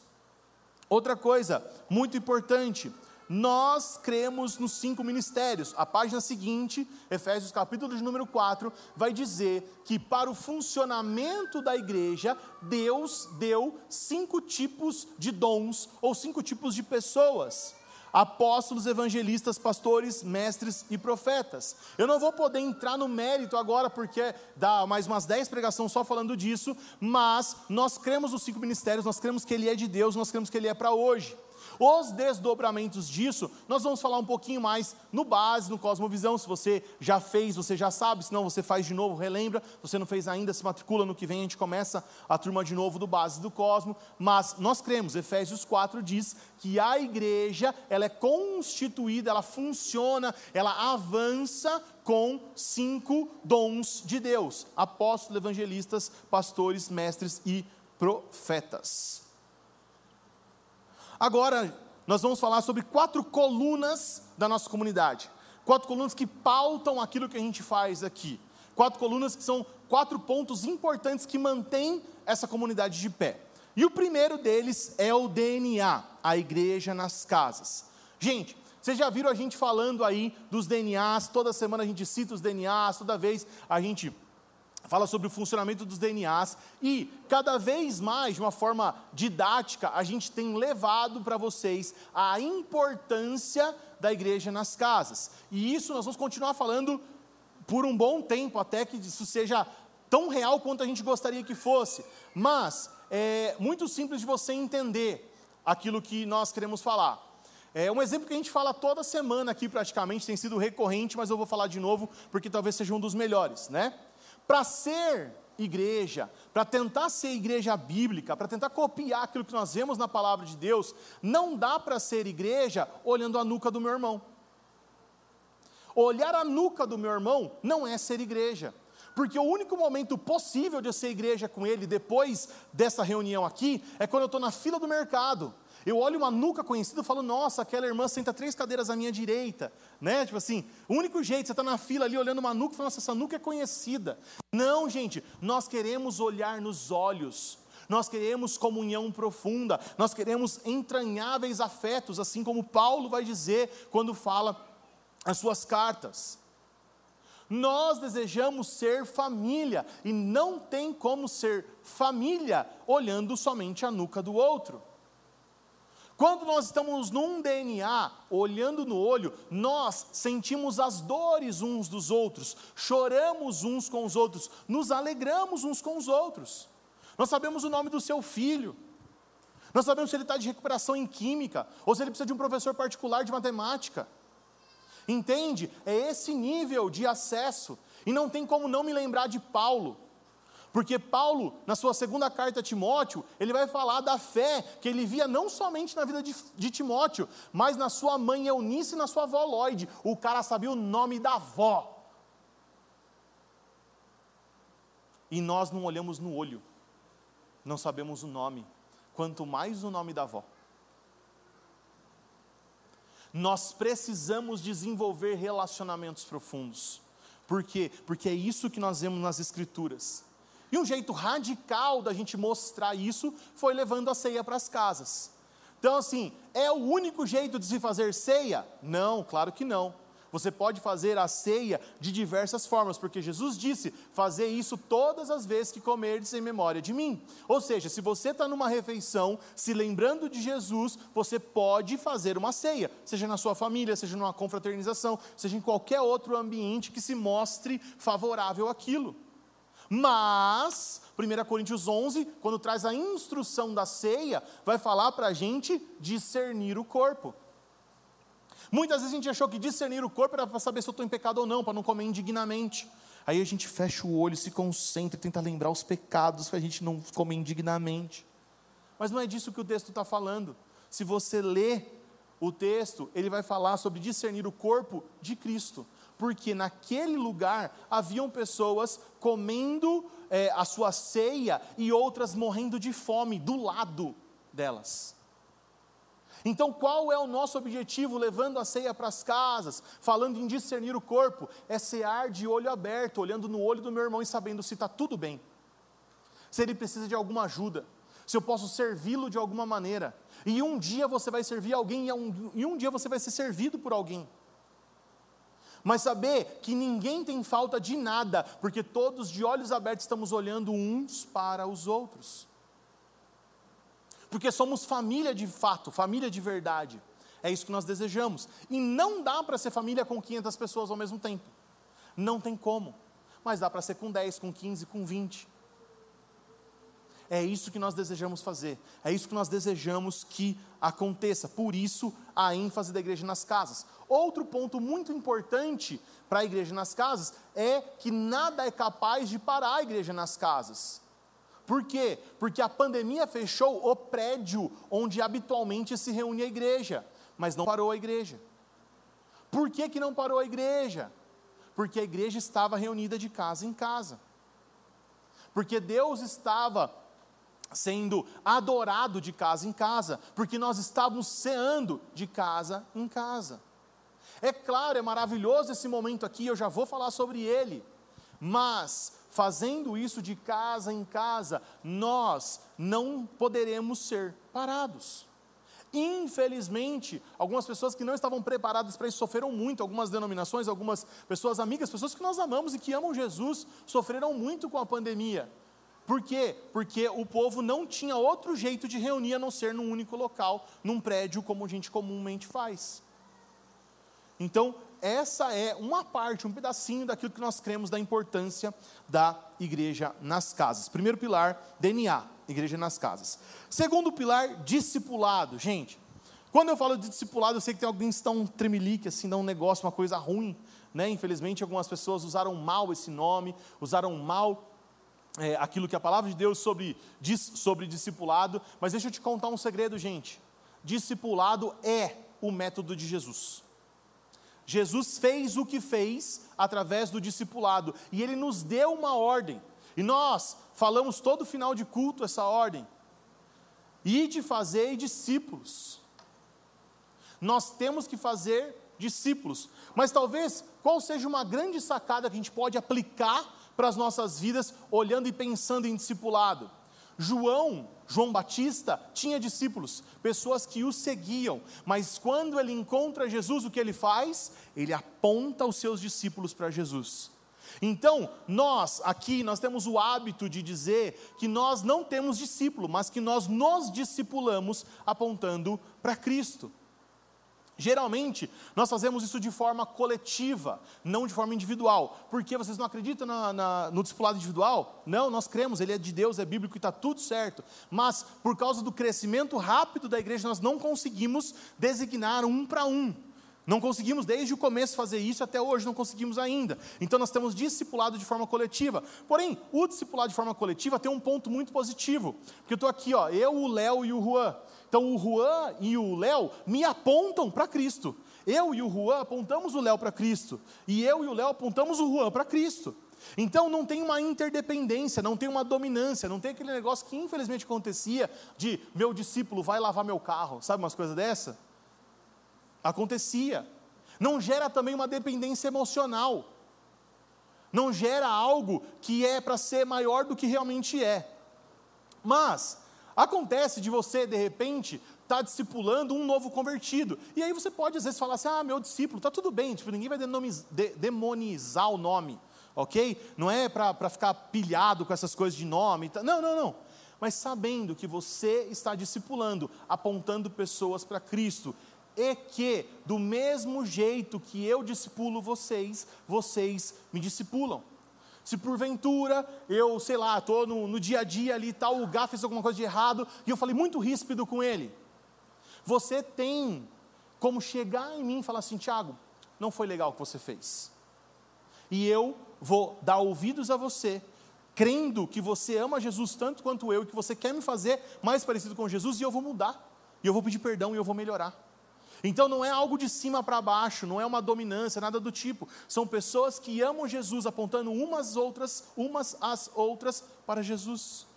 Outra coisa muito importante, nós cremos nos cinco ministérios. A página seguinte, Efésios capítulo de número 4, vai dizer que para o funcionamento da igreja, Deus deu cinco tipos de dons ou cinco tipos de pessoas. apóstolos, evangelistas, pastores, mestres e profetas. Eu não vou poder entrar no mérito agora, porque dá mais umas 10 pregações só falando disso, mas nós cremos nos cinco ministérios, nós cremos que Ele é de Deus, nós cremos que Ele é para hoje. Os desdobramentos disso, nós vamos falar um pouquinho mais no base, no Cosmovisão. Se você já fez, você já sabe, se não, você faz de novo, relembra. Se você não fez ainda, se matricula no que vem, a gente começa a turma de novo do base do Cosmo. Mas nós cremos, Efésios 4 diz que a igreja, ela é constituída, ela funciona, ela avança com cinco dons de Deus: apóstolos, evangelistas, pastores, mestres e profetas. Agora, nós vamos falar sobre quatro colunas da nossa comunidade. Quatro colunas que pautam aquilo que a gente faz aqui. Quatro colunas que são quatro pontos importantes que mantêm essa comunidade de pé. E o primeiro deles é o DNA, a igreja nas casas. Gente, vocês já viram a gente falando aí dos DNAs, toda semana a gente cita os DNAs, toda vez a gente fala sobre o funcionamento dos DNAs e cada vez mais, de uma forma didática, a gente tem levado para vocês a importância da igreja nas casas. E isso nós vamos continuar falando por um bom tempo, até que isso seja tão real quanto a gente gostaria que fosse. Mas é muito simples de você entender aquilo que nós queremos falar. É um exemplo que a gente fala toda semana aqui praticamente, tem sido recorrente, mas eu vou falar de novo porque talvez seja um dos melhores, né? Para ser igreja, para tentar ser igreja bíblica, para tentar copiar aquilo que nós vemos na palavra de Deus, não dá para ser igreja olhando a nuca do meu irmão. Olhar a nuca do meu irmão não é ser igreja. Porque o único momento possível de eu ser igreja com ele depois dessa reunião aqui é quando eu estou na fila do mercado. Eu olho uma nuca conhecida e falo, nossa, aquela irmã senta três cadeiras à minha direita, né? Tipo assim, o único jeito, você está na fila ali olhando uma nuca e fala, nossa, essa nuca é conhecida. Não, gente, nós queremos olhar nos olhos, nós queremos comunhão profunda, nós queremos entranháveis afetos, assim como Paulo vai dizer quando fala as suas cartas. Nós desejamos ser família e não tem como ser família olhando somente a nuca do outro. Quando nós estamos num DNA, olhando no olho, nós sentimos as dores uns dos outros, choramos uns com os outros, nos alegramos uns com os outros. Nós sabemos o nome do seu filho, nós sabemos se ele está de recuperação em química, ou se ele precisa de um professor particular de matemática. Entende? É esse nível de acesso. E não tem como não me lembrar de Paulo. Porque Paulo, na sua segunda carta a Timóteo, ele vai falar da fé que ele via não somente na vida de, de Timóteo, mas na sua mãe Eunice e na sua avó Lloyd. O cara sabia o nome da avó. E nós não olhamos no olho, não sabemos o nome, quanto mais o nome da avó. Nós precisamos desenvolver relacionamentos profundos. Por quê? Porque é isso que nós vemos nas Escrituras. E um jeito radical da gente mostrar isso foi levando a ceia para as casas. Então, assim, é o único jeito de se fazer ceia? Não, claro que não. Você pode fazer a ceia de diversas formas, porque Jesus disse: fazer isso todas as vezes que comerdes em memória de mim. Ou seja, se você está numa refeição, se lembrando de Jesus, você pode fazer uma ceia, seja na sua família, seja numa confraternização, seja em qualquer outro ambiente que se mostre favorável àquilo. Mas, 1 Coríntios 11, quando traz a instrução da ceia, vai falar para a gente discernir o corpo. Muitas vezes a gente achou que discernir o corpo era para saber se eu estou em pecado ou não, para não comer indignamente. Aí a gente fecha o olho, se concentra, tenta lembrar os pecados para a gente não comer indignamente. Mas não é disso que o texto está falando. Se você lê o texto, ele vai falar sobre discernir o corpo de Cristo porque naquele lugar haviam pessoas comendo é, a sua ceia e outras morrendo de fome do lado delas. Então, qual é o nosso objetivo levando a ceia para as casas, falando em discernir o corpo? É cear de olho aberto, olhando no olho do meu irmão e sabendo se está tudo bem, se ele precisa de alguma ajuda, se eu posso servi-lo de alguma maneira. E um dia você vai servir alguém, e um, e um dia você vai ser servido por alguém mas saber que ninguém tem falta de nada, porque todos de olhos abertos estamos olhando uns para os outros. Porque somos família de fato, família de verdade. É isso que nós desejamos. E não dá para ser família com 500 pessoas ao mesmo tempo. Não tem como. Mas dá para ser com 10, com 15, com 20. É isso que nós desejamos fazer, é isso que nós desejamos que aconteça. Por isso, a ênfase da igreja nas casas. Outro ponto muito importante para a igreja nas casas é que nada é capaz de parar a igreja nas casas. Por quê? Porque a pandemia fechou o prédio onde habitualmente se reunia a igreja, mas não parou a igreja. Por que, que não parou a igreja? Porque a igreja estava reunida de casa em casa. Porque Deus estava sendo adorado de casa em casa, porque nós estávamos ceando de casa em casa. É claro, é maravilhoso esse momento aqui, eu já vou falar sobre ele, mas fazendo isso de casa em casa, nós não poderemos ser parados. Infelizmente, algumas pessoas que não estavam preparadas para isso sofreram muito, algumas denominações, algumas pessoas amigas, pessoas que nós amamos e que amam Jesus, sofreram muito com a pandemia. Por quê? Porque o povo não tinha outro jeito de reunir a não ser num único local, num prédio, como a gente comumente faz. Então, essa é uma parte, um pedacinho daquilo que nós cremos da importância da igreja nas casas. Primeiro pilar, DNA, igreja nas casas. Segundo pilar, discipulado. Gente, quando eu falo de discipulado, eu sei que tem alguém que está um tremelique, assim, dá um negócio, uma coisa ruim. Né? Infelizmente, algumas pessoas usaram mal esse nome, usaram mal é, aquilo que a palavra de Deus sobre, diz sobre discipulado, mas deixa eu te contar um segredo, gente. Discipulado é o método de Jesus. Jesus fez o que fez através do discipulado, e ele nos deu uma ordem, e nós falamos todo final de culto essa ordem: e de fazer discípulos. Nós temos que fazer discípulos, mas talvez qual seja uma grande sacada que a gente pode aplicar para as nossas vidas, olhando e pensando em discipulado. João, João Batista, tinha discípulos, pessoas que o seguiam, mas quando ele encontra Jesus, o que ele faz? Ele aponta os seus discípulos para Jesus. Então, nós aqui, nós temos o hábito de dizer que nós não temos discípulo, mas que nós nos discipulamos apontando para Cristo. Geralmente, nós fazemos isso de forma coletiva, não de forma individual. Porque vocês não acreditam na, na, no discipulado individual? Não, nós cremos, ele é de Deus, é bíblico e está tudo certo. Mas, por causa do crescimento rápido da igreja, nós não conseguimos designar um para um. Não conseguimos desde o começo fazer isso até hoje, não conseguimos ainda. Então nós temos discipulado de forma coletiva. Porém, o discipulado de forma coletiva tem um ponto muito positivo. Porque eu estou aqui, ó, eu, o Léo e o Juan. Então o Juan e o Léo me apontam para Cristo. Eu e o Juan apontamos o Léo para Cristo. E eu e o Léo apontamos o Juan para Cristo. Então não tem uma interdependência, não tem uma dominância, não tem aquele negócio que infelizmente acontecia de meu discípulo vai lavar meu carro, sabe umas coisas dessa? Acontecia. Não gera também uma dependência emocional. Não gera algo que é para ser maior do que realmente é. Mas Acontece de você, de repente, estar tá discipulando um novo convertido. E aí você pode, às vezes, falar assim: ah, meu discípulo, está tudo bem, tipo, ninguém vai demonizar o nome, ok? Não é para ficar pilhado com essas coisas de nome. Não, não, não. Mas sabendo que você está discipulando, apontando pessoas para Cristo, e que, do mesmo jeito que eu discipulo vocês, vocês me discipulam. Se porventura eu, sei lá, estou no, no, dia a dia ali tal, o Gá fez alguma coisa de errado e eu falei muito ríspido com ele. Você tem como chegar em mim e falar assim: Tiago, não foi legal o que você fez. E eu vou dar ouvidos a você, crendo que você ama Jesus tanto quanto eu e que você quer me fazer mais parecido com Jesus e eu vou mudar. E eu vou pedir perdão e eu vou melhorar. Então não é algo de cima para baixo, não é uma dominância, nada do tipo. São pessoas que amam Jesus, apontando umas às outras, umas às outras para Jesus.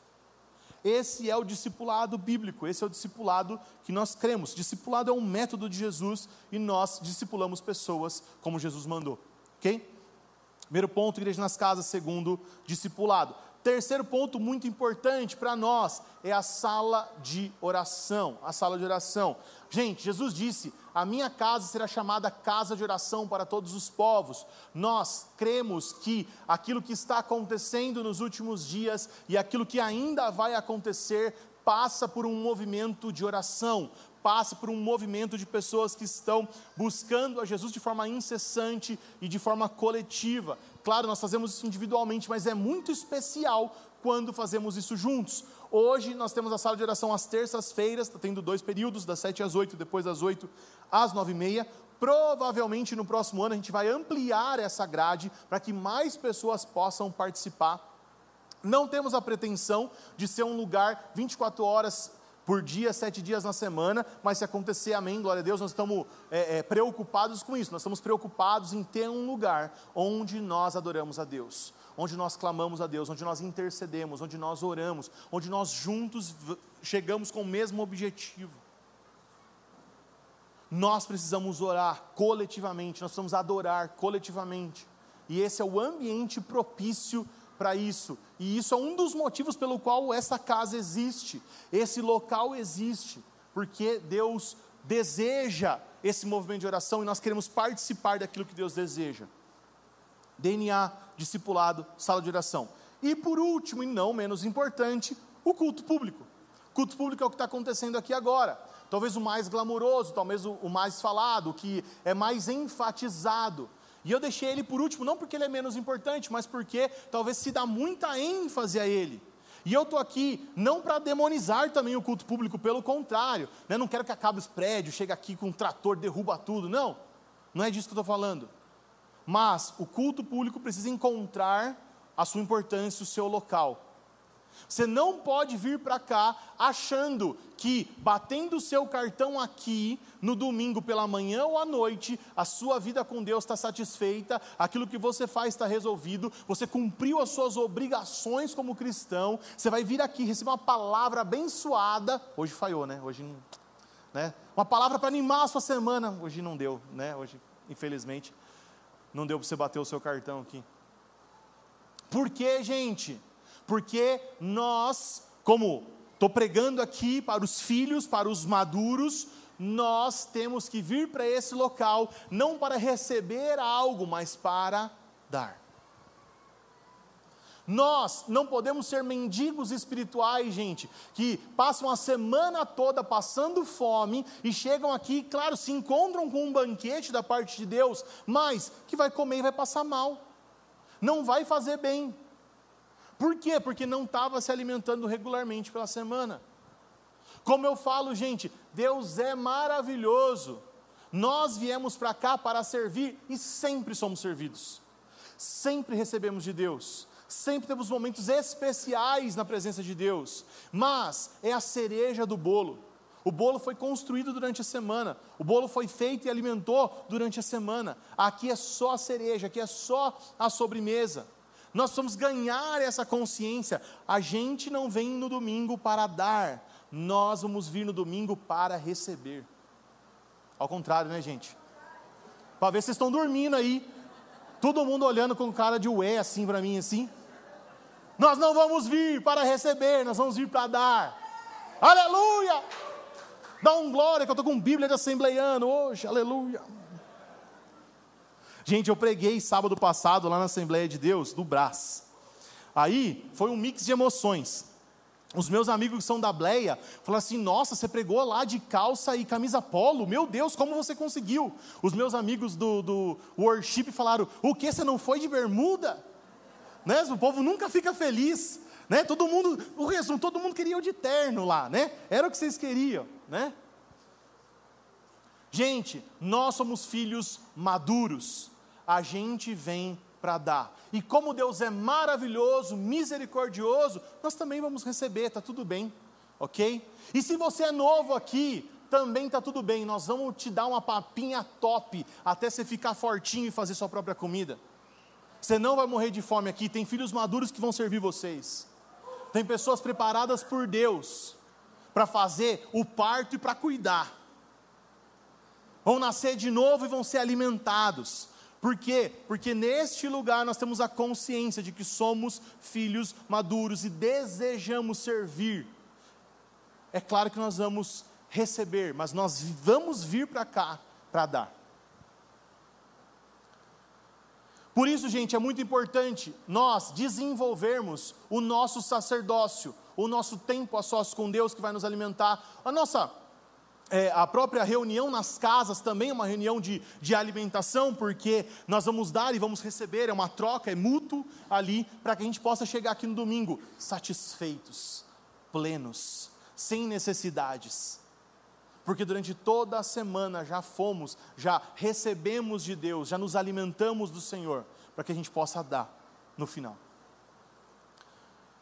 Esse é o discipulado bíblico, esse é o discipulado que nós cremos. Discipulado é um método de Jesus e nós discipulamos pessoas como Jesus mandou. Ok? Primeiro ponto, igreja nas casas. Segundo, discipulado. Terceiro ponto muito importante para nós é a sala de oração. A sala de oração. Gente, Jesus disse: A minha casa será chamada casa de oração para todos os povos. Nós cremos que aquilo que está acontecendo nos últimos dias e aquilo que ainda vai acontecer passa por um movimento de oração, passe por um movimento de pessoas que estão buscando a Jesus de forma incessante e de forma coletiva. Claro, nós fazemos isso individualmente, mas é muito especial quando fazemos isso juntos. Hoje nós temos a sala de oração às terças-feiras, está tendo dois períodos, das 7 às 8, depois das 8 às 9 e meia. Provavelmente no próximo ano a gente vai ampliar essa grade para que mais pessoas possam participar. Não temos a pretensão de ser um lugar 24 horas por dia, sete dias na semana, mas se acontecer, amém, glória a Deus, nós estamos é, é, preocupados com isso, nós estamos preocupados em ter um lugar onde nós adoramos a Deus, onde nós clamamos a Deus, onde nós intercedemos, onde nós oramos, onde nós juntos chegamos com o mesmo objetivo. Nós precisamos orar coletivamente, nós precisamos adorar coletivamente, e esse é o ambiente propício para isso. E isso é um dos motivos pelo qual essa casa existe, esse local existe, porque Deus deseja esse movimento de oração e nós queremos participar daquilo que Deus deseja. DNA, discipulado, sala de oração. E por último, e não menos importante, o culto público. O culto público é o que está acontecendo aqui agora. Talvez o mais glamouroso, talvez o, mais falado, o que é mais enfatizado. E eu deixei ele por último, não porque ele é menos importante, mas porque talvez se dá muita ênfase a ele. E eu estou aqui não para demonizar também o culto público, pelo contrário, né? não quero que acabe os prédios, chega aqui com um trator, derruba tudo, não, não é disso que eu estou falando. Mas o culto público precisa encontrar a sua importância, o seu local. Você não pode vir para cá achando que batendo o seu cartão aqui no domingo pela manhã ou à noite, a sua vida com Deus está satisfeita, aquilo que você faz está resolvido, você cumpriu as suas obrigações como cristão, você vai vir aqui receber uma palavra abençoada. Hoje falhou, né? Hoje né? Uma palavra para animar a sua semana. Hoje não deu, né? Hoje, infelizmente, não deu para você bater o seu cartão aqui. Por quê, gente? Porque nós, como estou pregando aqui para os filhos, para os maduros, nós temos que vir para esse local não para receber algo, mas para dar. Nós não podemos ser mendigos espirituais, gente, que passam a semana toda passando fome e chegam aqui, claro, se encontram com um banquete da parte de Deus, mas que vai comer e vai passar mal, não vai fazer bem. Por quê? Porque não estava se alimentando regularmente pela semana. Como eu falo, gente, Deus é maravilhoso. Nós viemos para cá para servir e sempre somos servidos. Sempre recebemos de Deus. Sempre temos momentos especiais na presença de Deus. Mas é a cereja do bolo. O bolo foi construído durante a semana. O bolo foi feito e alimentou durante a semana. Aqui é só a cereja, aqui é só a sobremesa. Nós precisamos ganhar essa consciência. A gente não vem no domingo para dar, nós vamos vir no domingo para receber. Ao contrário, né, gente? Para ver se vocês estão dormindo aí. Todo mundo olhando com cara de ué assim para mim assim. Nós não vamos vir para receber, nós vamos vir para dar. Aleluia! Dá um glória que eu estou com Bíblia de assembleiano hoje, aleluia. Gente, eu preguei sábado passado lá na Assembleia de Deus, do Brás. Aí foi um mix de emoções. Os meus amigos que são da Bleia falaram assim: Nossa, você pregou lá de calça e camisa polo? Meu Deus, como você conseguiu? Os meus amigos do, do worship falaram: O que? Você não foi de bermuda? Né? O povo nunca fica feliz. Né? Todo mundo, o resumo, todo mundo queria o de terno lá, né? Era o que vocês queriam, né? Gente, nós somos filhos maduros a gente vem para dar. E como Deus é maravilhoso, misericordioso, nós também vamos receber, está tudo bem, ok? E se você é novo aqui, também está tudo bem, nós vamos te dar uma papinha top, até você ficar fortinho e fazer sua própria comida. Você não vai morrer de fome aqui, tem filhos maduros que vão servir vocês. Tem pessoas preparadas por Deus para fazer o parto e para cuidar. Vão nascer de novo e vão ser alimentados. Por quê? Porque neste lugar nós temos a consciência de que somos filhos maduros e desejamos servir. É claro que nós vamos receber, mas nós vamos vir para cá para dar. Por isso, gente, é muito importante nós desenvolvermos o nosso sacerdócio, o nosso tempo a sós com Deus que vai nos alimentar, a nossa é, a própria reunião nas casas também é uma reunião de, de alimentação, porque nós vamos dar e vamos receber, é uma troca, é mútuo ali, para que a gente possa chegar aqui no domingo satisfeitos, plenos, sem necessidades. Porque durante toda a semana já fomos, já recebemos de Deus, já nos alimentamos do Senhor, para que a gente possa dar no final.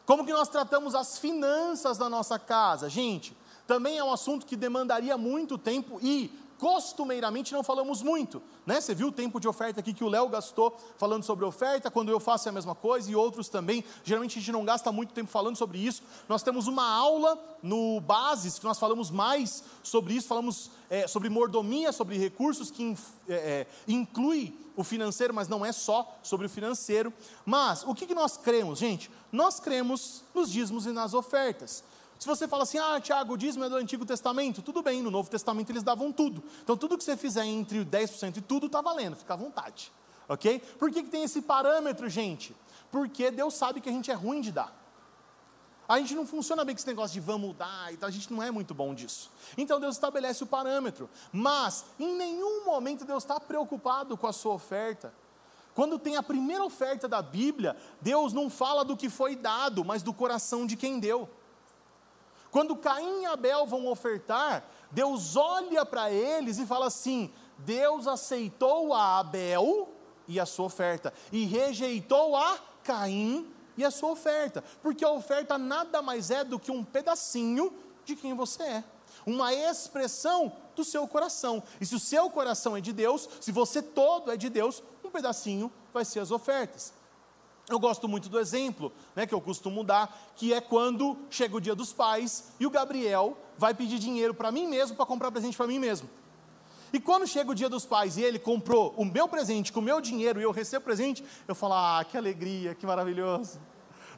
Como que nós tratamos as finanças da nossa casa? Gente, também é um assunto que demandaria muito tempo e costumeiramente não falamos muito, né? Você viu o tempo de oferta aqui que o Léo gastou falando sobre oferta, quando eu faço é a mesma coisa e outros também. Geralmente a gente não gasta muito tempo falando sobre isso. Nós temos uma aula no Bases que nós falamos mais sobre isso, falamos é, sobre mordomia, sobre recursos que é, é, inclui o financeiro, mas não é só sobre o financeiro. Mas o que, que nós cremos, gente? Nós cremos nos dízimos e nas ofertas. Se você fala assim, ah, Tiago, o dízimo é do Antigo Testamento, tudo bem, no Novo Testamento eles davam tudo. Então tudo que você fizer entre 10% e tudo está valendo, fica à vontade. Ok? Por que, que tem esse parâmetro, gente? Porque Deus sabe que a gente é ruim de dar. A gente não funciona bem com esse negócio de vamos dar e tal, a gente não é muito bom disso. Então Deus estabelece o parâmetro, mas em nenhum momento Deus está preocupado com a sua oferta. Quando tem a primeira oferta da Bíblia, Deus não fala do que foi dado, mas do coração de quem deu. Quando Caim e Abel vão ofertar, Deus olha para eles e fala assim: Deus aceitou a Abel e a sua oferta, e rejeitou a Caim e a sua oferta, porque a oferta nada mais é do que um pedacinho de quem você é, uma expressão do seu coração. E se o seu coração é de Deus, se você todo é de Deus, um pedacinho vai ser as ofertas. Eu gosto muito do exemplo, né, que eu costumo dar, que é quando chega o dia dos pais e o Gabriel vai pedir dinheiro para mim mesmo para comprar presente para mim mesmo. E quando chega o dia dos pais e ele comprou o meu presente com o meu dinheiro e eu recebo presente, eu falo: "Ah, que alegria, que maravilhoso".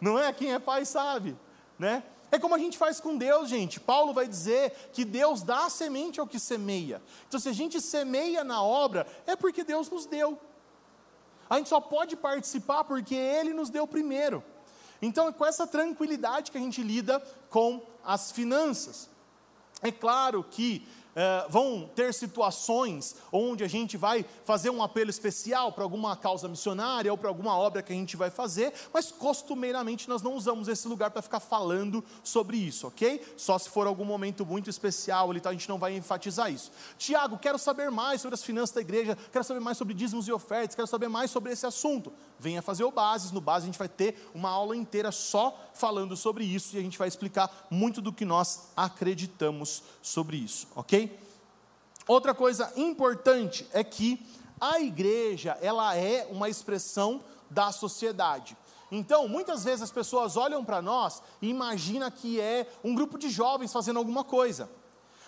Não é quem é pai sabe, né? É como a gente faz com Deus, gente. Paulo vai dizer que Deus dá semente ao que semeia. Então, se a gente semeia na obra, é porque Deus nos deu. A gente só pode participar porque Ele nos deu primeiro. Então é com essa tranquilidade que a gente lida com as finanças. É claro que Uh, vão ter situações onde a gente vai fazer um apelo especial para alguma causa missionária ou para alguma obra que a gente vai fazer, mas costumeiramente nós não usamos esse lugar para ficar falando sobre isso, ok? Só se for algum momento muito especial ali, a gente não vai enfatizar isso. Tiago, quero saber mais sobre as finanças da igreja, quero saber mais sobre dízimos e ofertas, quero saber mais sobre esse assunto. Venha fazer o Bases, no Bases a gente vai ter uma aula inteira só falando sobre isso e a gente vai explicar muito do que nós acreditamos sobre isso, ok? Outra coisa importante é que a igreja, ela é uma expressão da sociedade. Então, muitas vezes as pessoas olham para nós e imaginam que é um grupo de jovens fazendo alguma coisa.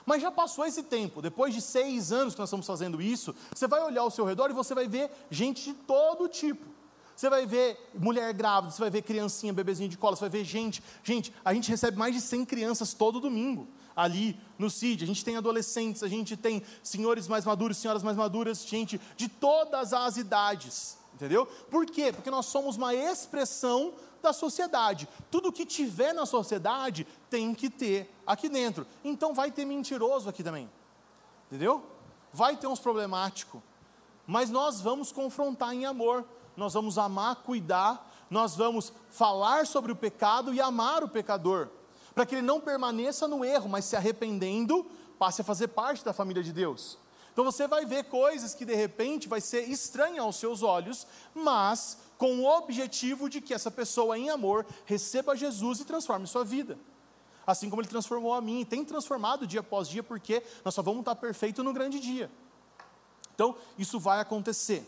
Mas já passou esse tempo, depois de seis anos que nós estamos fazendo isso, você vai olhar ao seu redor e você vai ver gente de todo tipo. Você vai ver mulher grávida, você vai ver criancinha, bebezinho de cola, você vai ver gente. Gente, a gente recebe mais de 100 crianças todo domingo ali no CID. A gente tem adolescentes, a gente tem senhores mais maduros, senhoras mais maduras, gente de todas as idades. Entendeu? Por quê? Porque nós somos uma expressão da sociedade. Tudo que tiver na sociedade tem que ter aqui dentro. Então vai ter mentiroso aqui também. Entendeu? Vai ter uns problemáticos. Mas nós vamos confrontar em amor. Nós vamos amar, cuidar, nós vamos falar sobre o pecado e amar o pecador para que ele não permaneça no erro, mas se arrependendo, passe a fazer parte da família de Deus. Então você vai ver coisas que de repente vai ser estranha aos seus olhos, mas com o objetivo de que essa pessoa em amor receba Jesus e transforme sua vida. Assim como ele transformou a mim, e tem transformado dia após dia, porque nós só vamos estar perfeito no grande dia. Então, isso vai acontecer.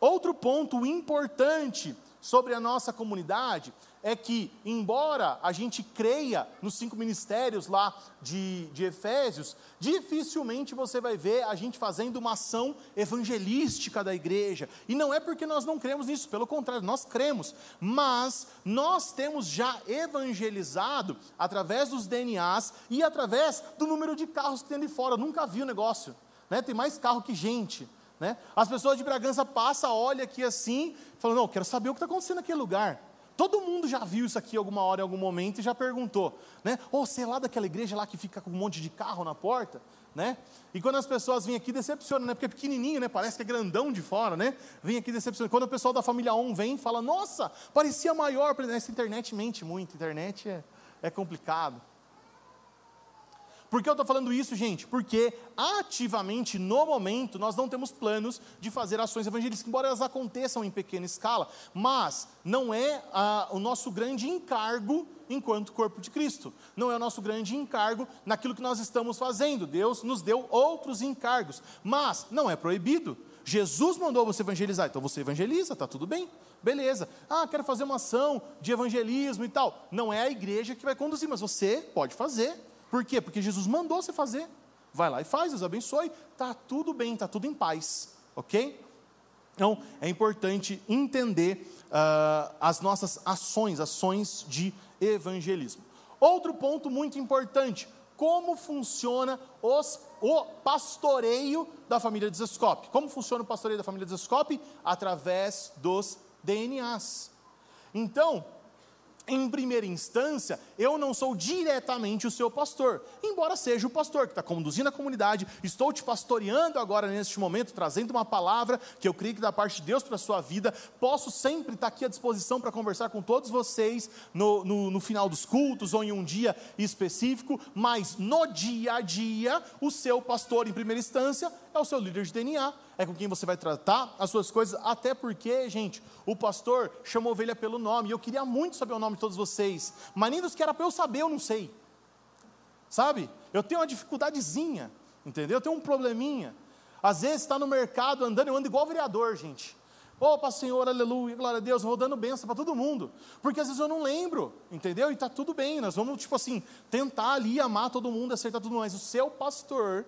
Outro ponto importante sobre a nossa comunidade é que, embora a gente creia nos cinco ministérios lá de, de Efésios, dificilmente você vai ver a gente fazendo uma ação evangelística da igreja. E não é porque nós não cremos nisso, pelo contrário, nós cremos. Mas nós temos já evangelizado através dos DNAs e através do número de carros que tem ali fora. Nunca vi o negócio. Né? Tem mais carro que gente. Né? As pessoas de Bragança passam, olham aqui assim, falam: Não, quero saber o que está acontecendo naquele lugar Todo mundo já viu isso aqui alguma hora, em algum momento, e já perguntou, né? Ou oh, sei lá daquela igreja lá que fica com um monte de carro na porta, né? E quando as pessoas vêm aqui, decepcionam, né? Porque é pequenininho, né? Parece que é grandão de fora, né? Vem aqui decepcionando. Quando o pessoal da família On vem, fala, nossa, parecia maior. Essa internet mente muito, internet é, é complicado. Por que eu estou falando isso, gente? Porque ativamente, no momento, nós não temos planos de fazer ações evangelísticas, embora elas aconteçam em pequena escala, mas não é ah, o nosso grande encargo enquanto corpo de Cristo. Não é o nosso grande encargo naquilo que nós estamos fazendo. Deus nos deu outros encargos, mas não é proibido. Jesus mandou você evangelizar, então você evangeliza, está tudo bem, beleza. Ah, quero fazer uma ação de evangelismo e tal. Não é a igreja que vai conduzir, mas você pode fazer. Por quê? Porque Jesus mandou você fazer. Vai lá e faz, Deus abençoe. Está tudo bem, está tudo em paz. Ok? Então, é importante entender uh, as nossas ações, ações de evangelismo. Outro ponto muito importante: como funciona os, o pastoreio da família de Zescope. Como funciona o pastoreio da família de Zescope? Através dos DNAs. Então, em primeira instância, eu não sou diretamente o seu pastor, embora seja o pastor que está conduzindo a comunidade, estou te pastoreando agora neste momento, trazendo uma palavra que eu creio que da parte de Deus para a sua vida, posso sempre estar aqui à disposição para conversar com todos vocês no, no, no final dos cultos ou em um dia específico, mas no dia a dia, o seu pastor, em primeira instância, é o seu líder de DNA, é com quem você vai tratar as suas coisas, até porque, gente, o pastor chama a ovelha pelo nome, e eu queria muito saber o nome de todos vocês, mas nem dos que era para eu saber, eu não sei. Sabe? Eu tenho uma dificuldadezinha, entendeu? Eu tenho um probleminha. Às vezes está no mercado andando, eu ando igual vereador, gente. Opa, Senhor, aleluia, glória a Deus, vou dando bênção para todo mundo. Porque às vezes eu não lembro, entendeu? E está tudo bem, nós vamos, tipo assim, tentar ali amar todo mundo, acertar tudo, mas o seu pastor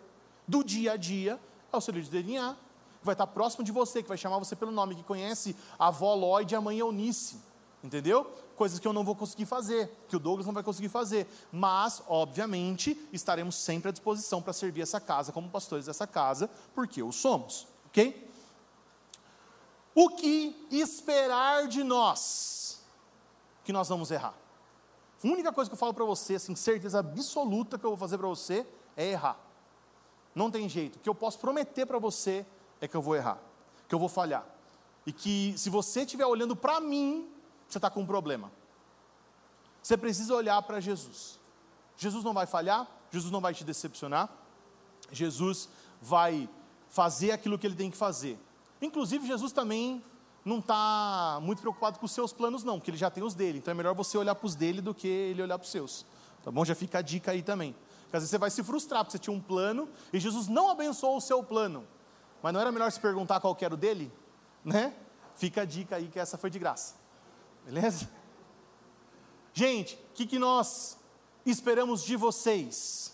do dia a dia é o seu líder de DNA que vai estar próximo de você, que vai chamar você pelo nome, que conhece a avó Lloyd e a mãe Eunice. Entendeu? Coisas que eu não vou conseguir fazer, que o Douglas não vai conseguir fazer. Mas, obviamente, estaremos sempre à disposição para servir essa casa como pastores dessa casa, porque o somos. Ok? O que esperar de nós que nós vamos errar? A única coisa que eu falo para você, assim, certeza absoluta que eu vou fazer para você é errar. Não tem jeito. O que eu posso prometer para você é que eu vou errar, que eu vou falhar. E que se você estiver olhando para mim, você está com um problema. Você precisa olhar para Jesus. Jesus não vai falhar, Jesus não vai te decepcionar, Jesus vai fazer aquilo que ele tem que fazer. Inclusive, Jesus também não está muito preocupado com os seus planos, não, porque ele já tem os dele. Então é melhor você olhar para os dele do que ele olhar para os seus. Tá bom? Já fica a dica aí também. Porque às vezes você vai se frustrar, porque você tinha um plano e Jesus não abençoou o seu plano. Mas não era melhor se perguntar qual era o dele? Né? Fica a dica aí que essa foi de graça. Beleza? Gente, o que, que nós esperamos de vocês?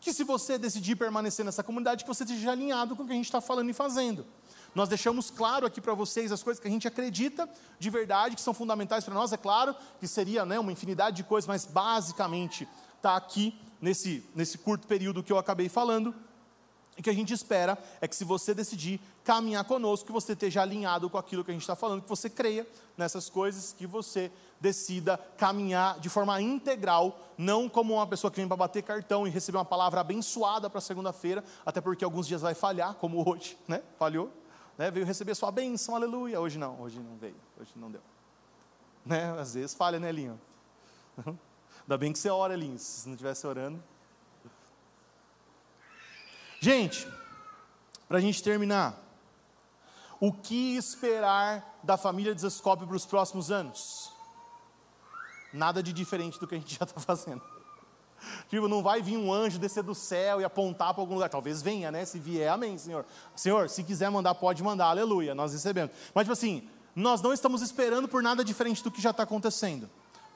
Que se você decidir permanecer nessa comunidade, que você esteja alinhado com o que a gente está falando e fazendo. Nós deixamos claro aqui para vocês as coisas que a gente acredita de verdade, que são fundamentais para nós, é claro, que seria né, uma infinidade de coisas, mas basicamente está aqui nesse, nesse curto período que eu acabei falando. E que a gente espera é que se você decidir caminhar conosco, que você esteja alinhado com aquilo que a gente está falando, que você creia nessas coisas, que você decida caminhar de forma integral, não como uma pessoa que vem para bater cartão e receber uma palavra abençoada para segunda-feira, até porque alguns dias vai falhar, como hoje, né? Falhou, né? Veio receber sua bênção, aleluia. Hoje não, hoje não veio, hoje não deu. Né? Às vezes falha, né, Linho? Ainda bem que você ora, Linho, se não estivesse orando. Gente, para a gente terminar, o que esperar da família de Zescope para os próximos anos? Nada de diferente do que a gente já está fazendo. Tipo, não vai vir um anjo descer do céu e apontar para algum lugar. Talvez venha, né? Se vier, amém, Senhor. Senhor, se quiser mandar, pode mandar, aleluia, nós recebemos. Mas, tipo assim, nós não estamos esperando por nada diferente do que já está acontecendo,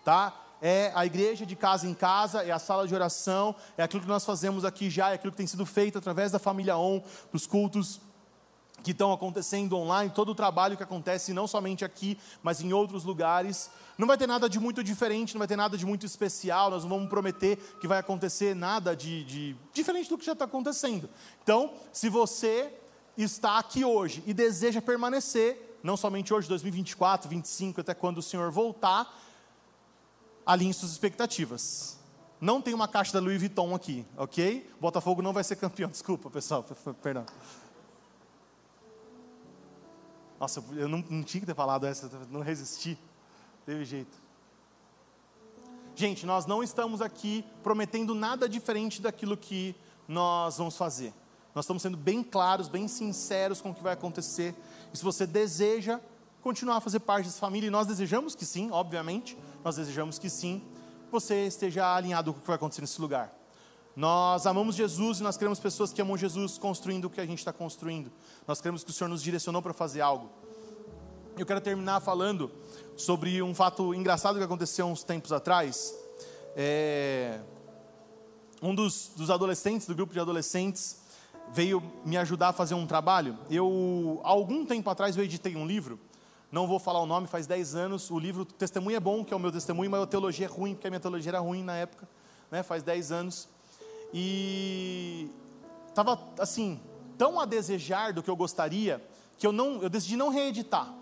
tá? É a igreja de casa em casa, é a sala de oração, é aquilo que nós fazemos aqui já, é aquilo que tem sido feito através da família ON, dos cultos que estão acontecendo online, todo o trabalho que acontece não somente aqui, mas em outros lugares. Não vai ter nada de muito diferente, não vai ter nada de muito especial, nós não vamos prometer que vai acontecer nada de, de diferente do que já está acontecendo. Então, se você está aqui hoje e deseja permanecer, não somente hoje, 2024, 2025, até quando o Senhor voltar, alinhe suas expectativas. Não tem uma caixa da Louis Vuitton aqui, ok? Botafogo não vai ser campeão, desculpa pessoal, perdão. Nossa, eu não, não tinha que ter falado essa, não resisti, teve jeito. Gente, nós não estamos aqui prometendo nada diferente daquilo que nós vamos fazer. Nós estamos sendo bem claros, bem sinceros com o que vai acontecer. E se você deseja continuar a fazer parte dessa família, e nós desejamos que sim, obviamente, nós desejamos que sim, você esteja alinhado com o que vai acontecer nesse lugar. Nós amamos Jesus e nós queremos pessoas que amam Jesus construindo o que a gente está construindo. Nós queremos que o Senhor nos direcionou para fazer algo. Eu quero terminar falando sobre um fato engraçado que aconteceu uns tempos atrás. É... Um dos, dos adolescentes, do grupo de adolescentes, veio me ajudar a fazer um trabalho. Eu, algum tempo atrás, eu editei um livro, não vou falar o nome, faz 10 anos. O livro Testemunho é bom, que é o meu testemunho, mas a teologia é ruim, porque a minha teologia era ruim na época, né? faz 10 anos. E estava, assim, tão a desejar do que eu gostaria, que eu, não, eu decidi não reeditar.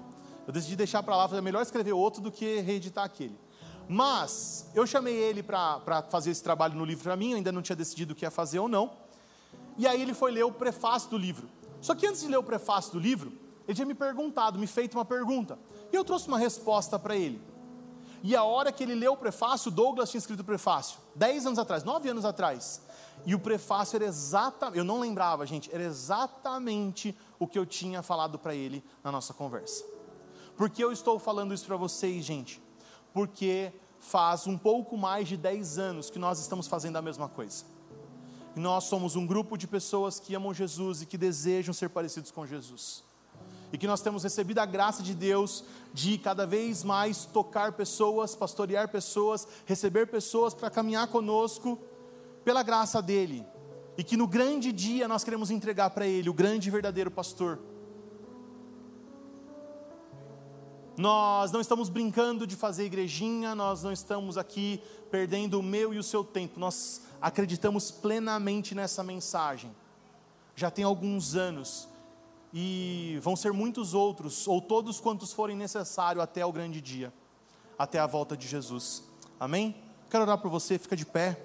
Eu decidi deixar para lá, fazer melhor escrever outro do que reeditar aquele. Mas eu chamei ele para fazer esse trabalho no livro para mim, eu ainda não tinha decidido o que ia fazer ou não. E aí ele foi ler o prefácio do livro. Só que antes de ler o prefácio do livro, ele tinha me perguntado, me feito uma pergunta. E eu trouxe uma resposta para ele. E a hora que ele leu o prefácio, Douglas tinha escrito o prefácio, dez anos atrás, nove anos atrás. E o prefácio era exatamente, eu não lembrava, gente, era exatamente o que eu tinha falado para ele na nossa conversa. Por que eu estou falando isso para vocês, gente? Porque faz um pouco mais de dez anos que nós estamos fazendo a mesma coisa. E nós somos um grupo de pessoas que amam Jesus e que desejam ser parecidos com Jesus. E que nós temos recebido a graça de Deus de cada vez mais tocar pessoas, pastorear pessoas, receber pessoas para caminhar conosco pela graça dEle. E que no grande dia nós queremos entregar para Ele, o grande e verdadeiro pastor. Nós não estamos brincando de fazer igrejinha, nós não estamos aqui perdendo o meu e o seu tempo, nós acreditamos plenamente nessa mensagem. Já tem alguns anos e vão ser muitos outros, ou todos quantos forem necessários até o grande dia, até a volta de Jesus. Amém? Quero orar por você, fica de pé.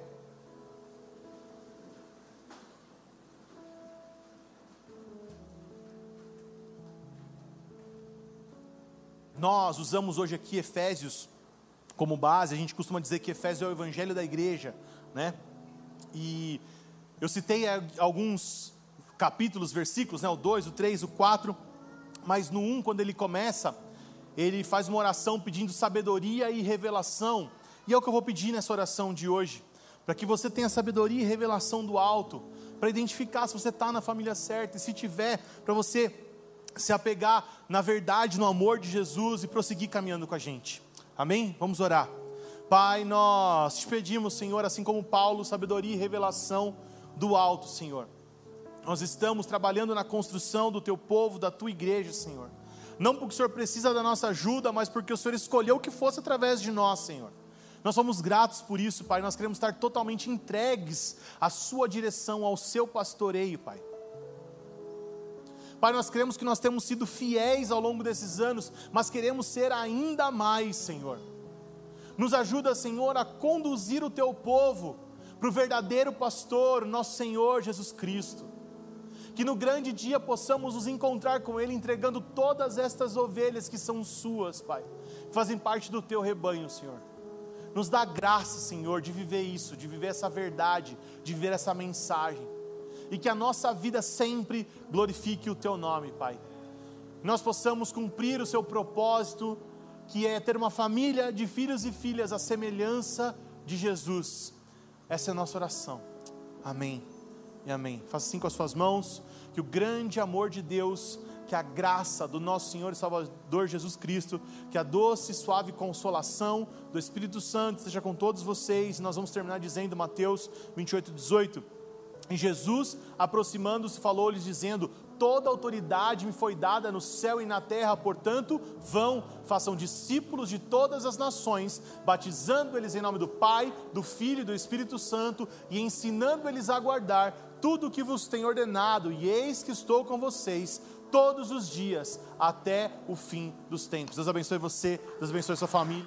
Nós usamos hoje aqui Efésios como base, a gente costuma dizer que Efésios é o evangelho da igreja, né? E eu citei alguns capítulos, versículos, né? O 2, o 3, o 4, mas no 1, quando ele começa, ele faz uma oração pedindo sabedoria e revelação, e é o que eu vou pedir nessa oração de hoje, para que você tenha sabedoria e revelação do alto, para identificar se você está na família certa, e se tiver, para você se apegar na verdade, no amor de Jesus e prosseguir caminhando com a gente. Amém? Vamos orar. Pai, nós te pedimos, Senhor, assim como Paulo, sabedoria e revelação do alto, Senhor. Nós estamos trabalhando na construção do teu povo, da tua igreja, Senhor. Não porque o Senhor precisa da nossa ajuda, mas porque o Senhor escolheu que fosse através de nós, Senhor. Nós somos gratos por isso, Pai. Nós queremos estar totalmente entregues à Sua direção, ao Seu pastoreio, Pai. Pai, nós cremos que nós temos sido fiéis ao longo desses anos, mas queremos ser ainda mais, Senhor. Nos ajuda, Senhor, a conduzir o teu povo para o verdadeiro pastor, nosso Senhor Jesus Cristo. Que no grande dia possamos nos encontrar com Ele, entregando todas estas ovelhas que são suas, Pai, que fazem parte do teu rebanho, Senhor. Nos dá graça, Senhor, de viver isso, de viver essa verdade, de viver essa mensagem e que a nossa vida sempre glorifique o Teu nome, Pai. Nós possamos cumprir o Seu propósito, que é ter uma família de filhos e filhas à semelhança de Jesus. Essa é a nossa oração. Amém e amém. Faça assim com as suas mãos, que o grande amor de Deus, que a graça do nosso Senhor e Salvador Jesus Cristo, que a doce e suave consolação do Espírito Santo esteja com todos vocês. Nós vamos terminar dizendo, Mateus 28, 18 e Jesus, aproximando-se, falou-lhes, dizendo: Toda autoridade me foi dada no céu e na terra, portanto, vão, façam discípulos de todas as nações, batizando eles em nome do Pai, do Filho e do Espírito Santo, e ensinando eles a guardar tudo o que vos tenho ordenado, e eis que estou com vocês todos os dias até o fim dos tempos. Deus abençoe você, Deus abençoe sua família.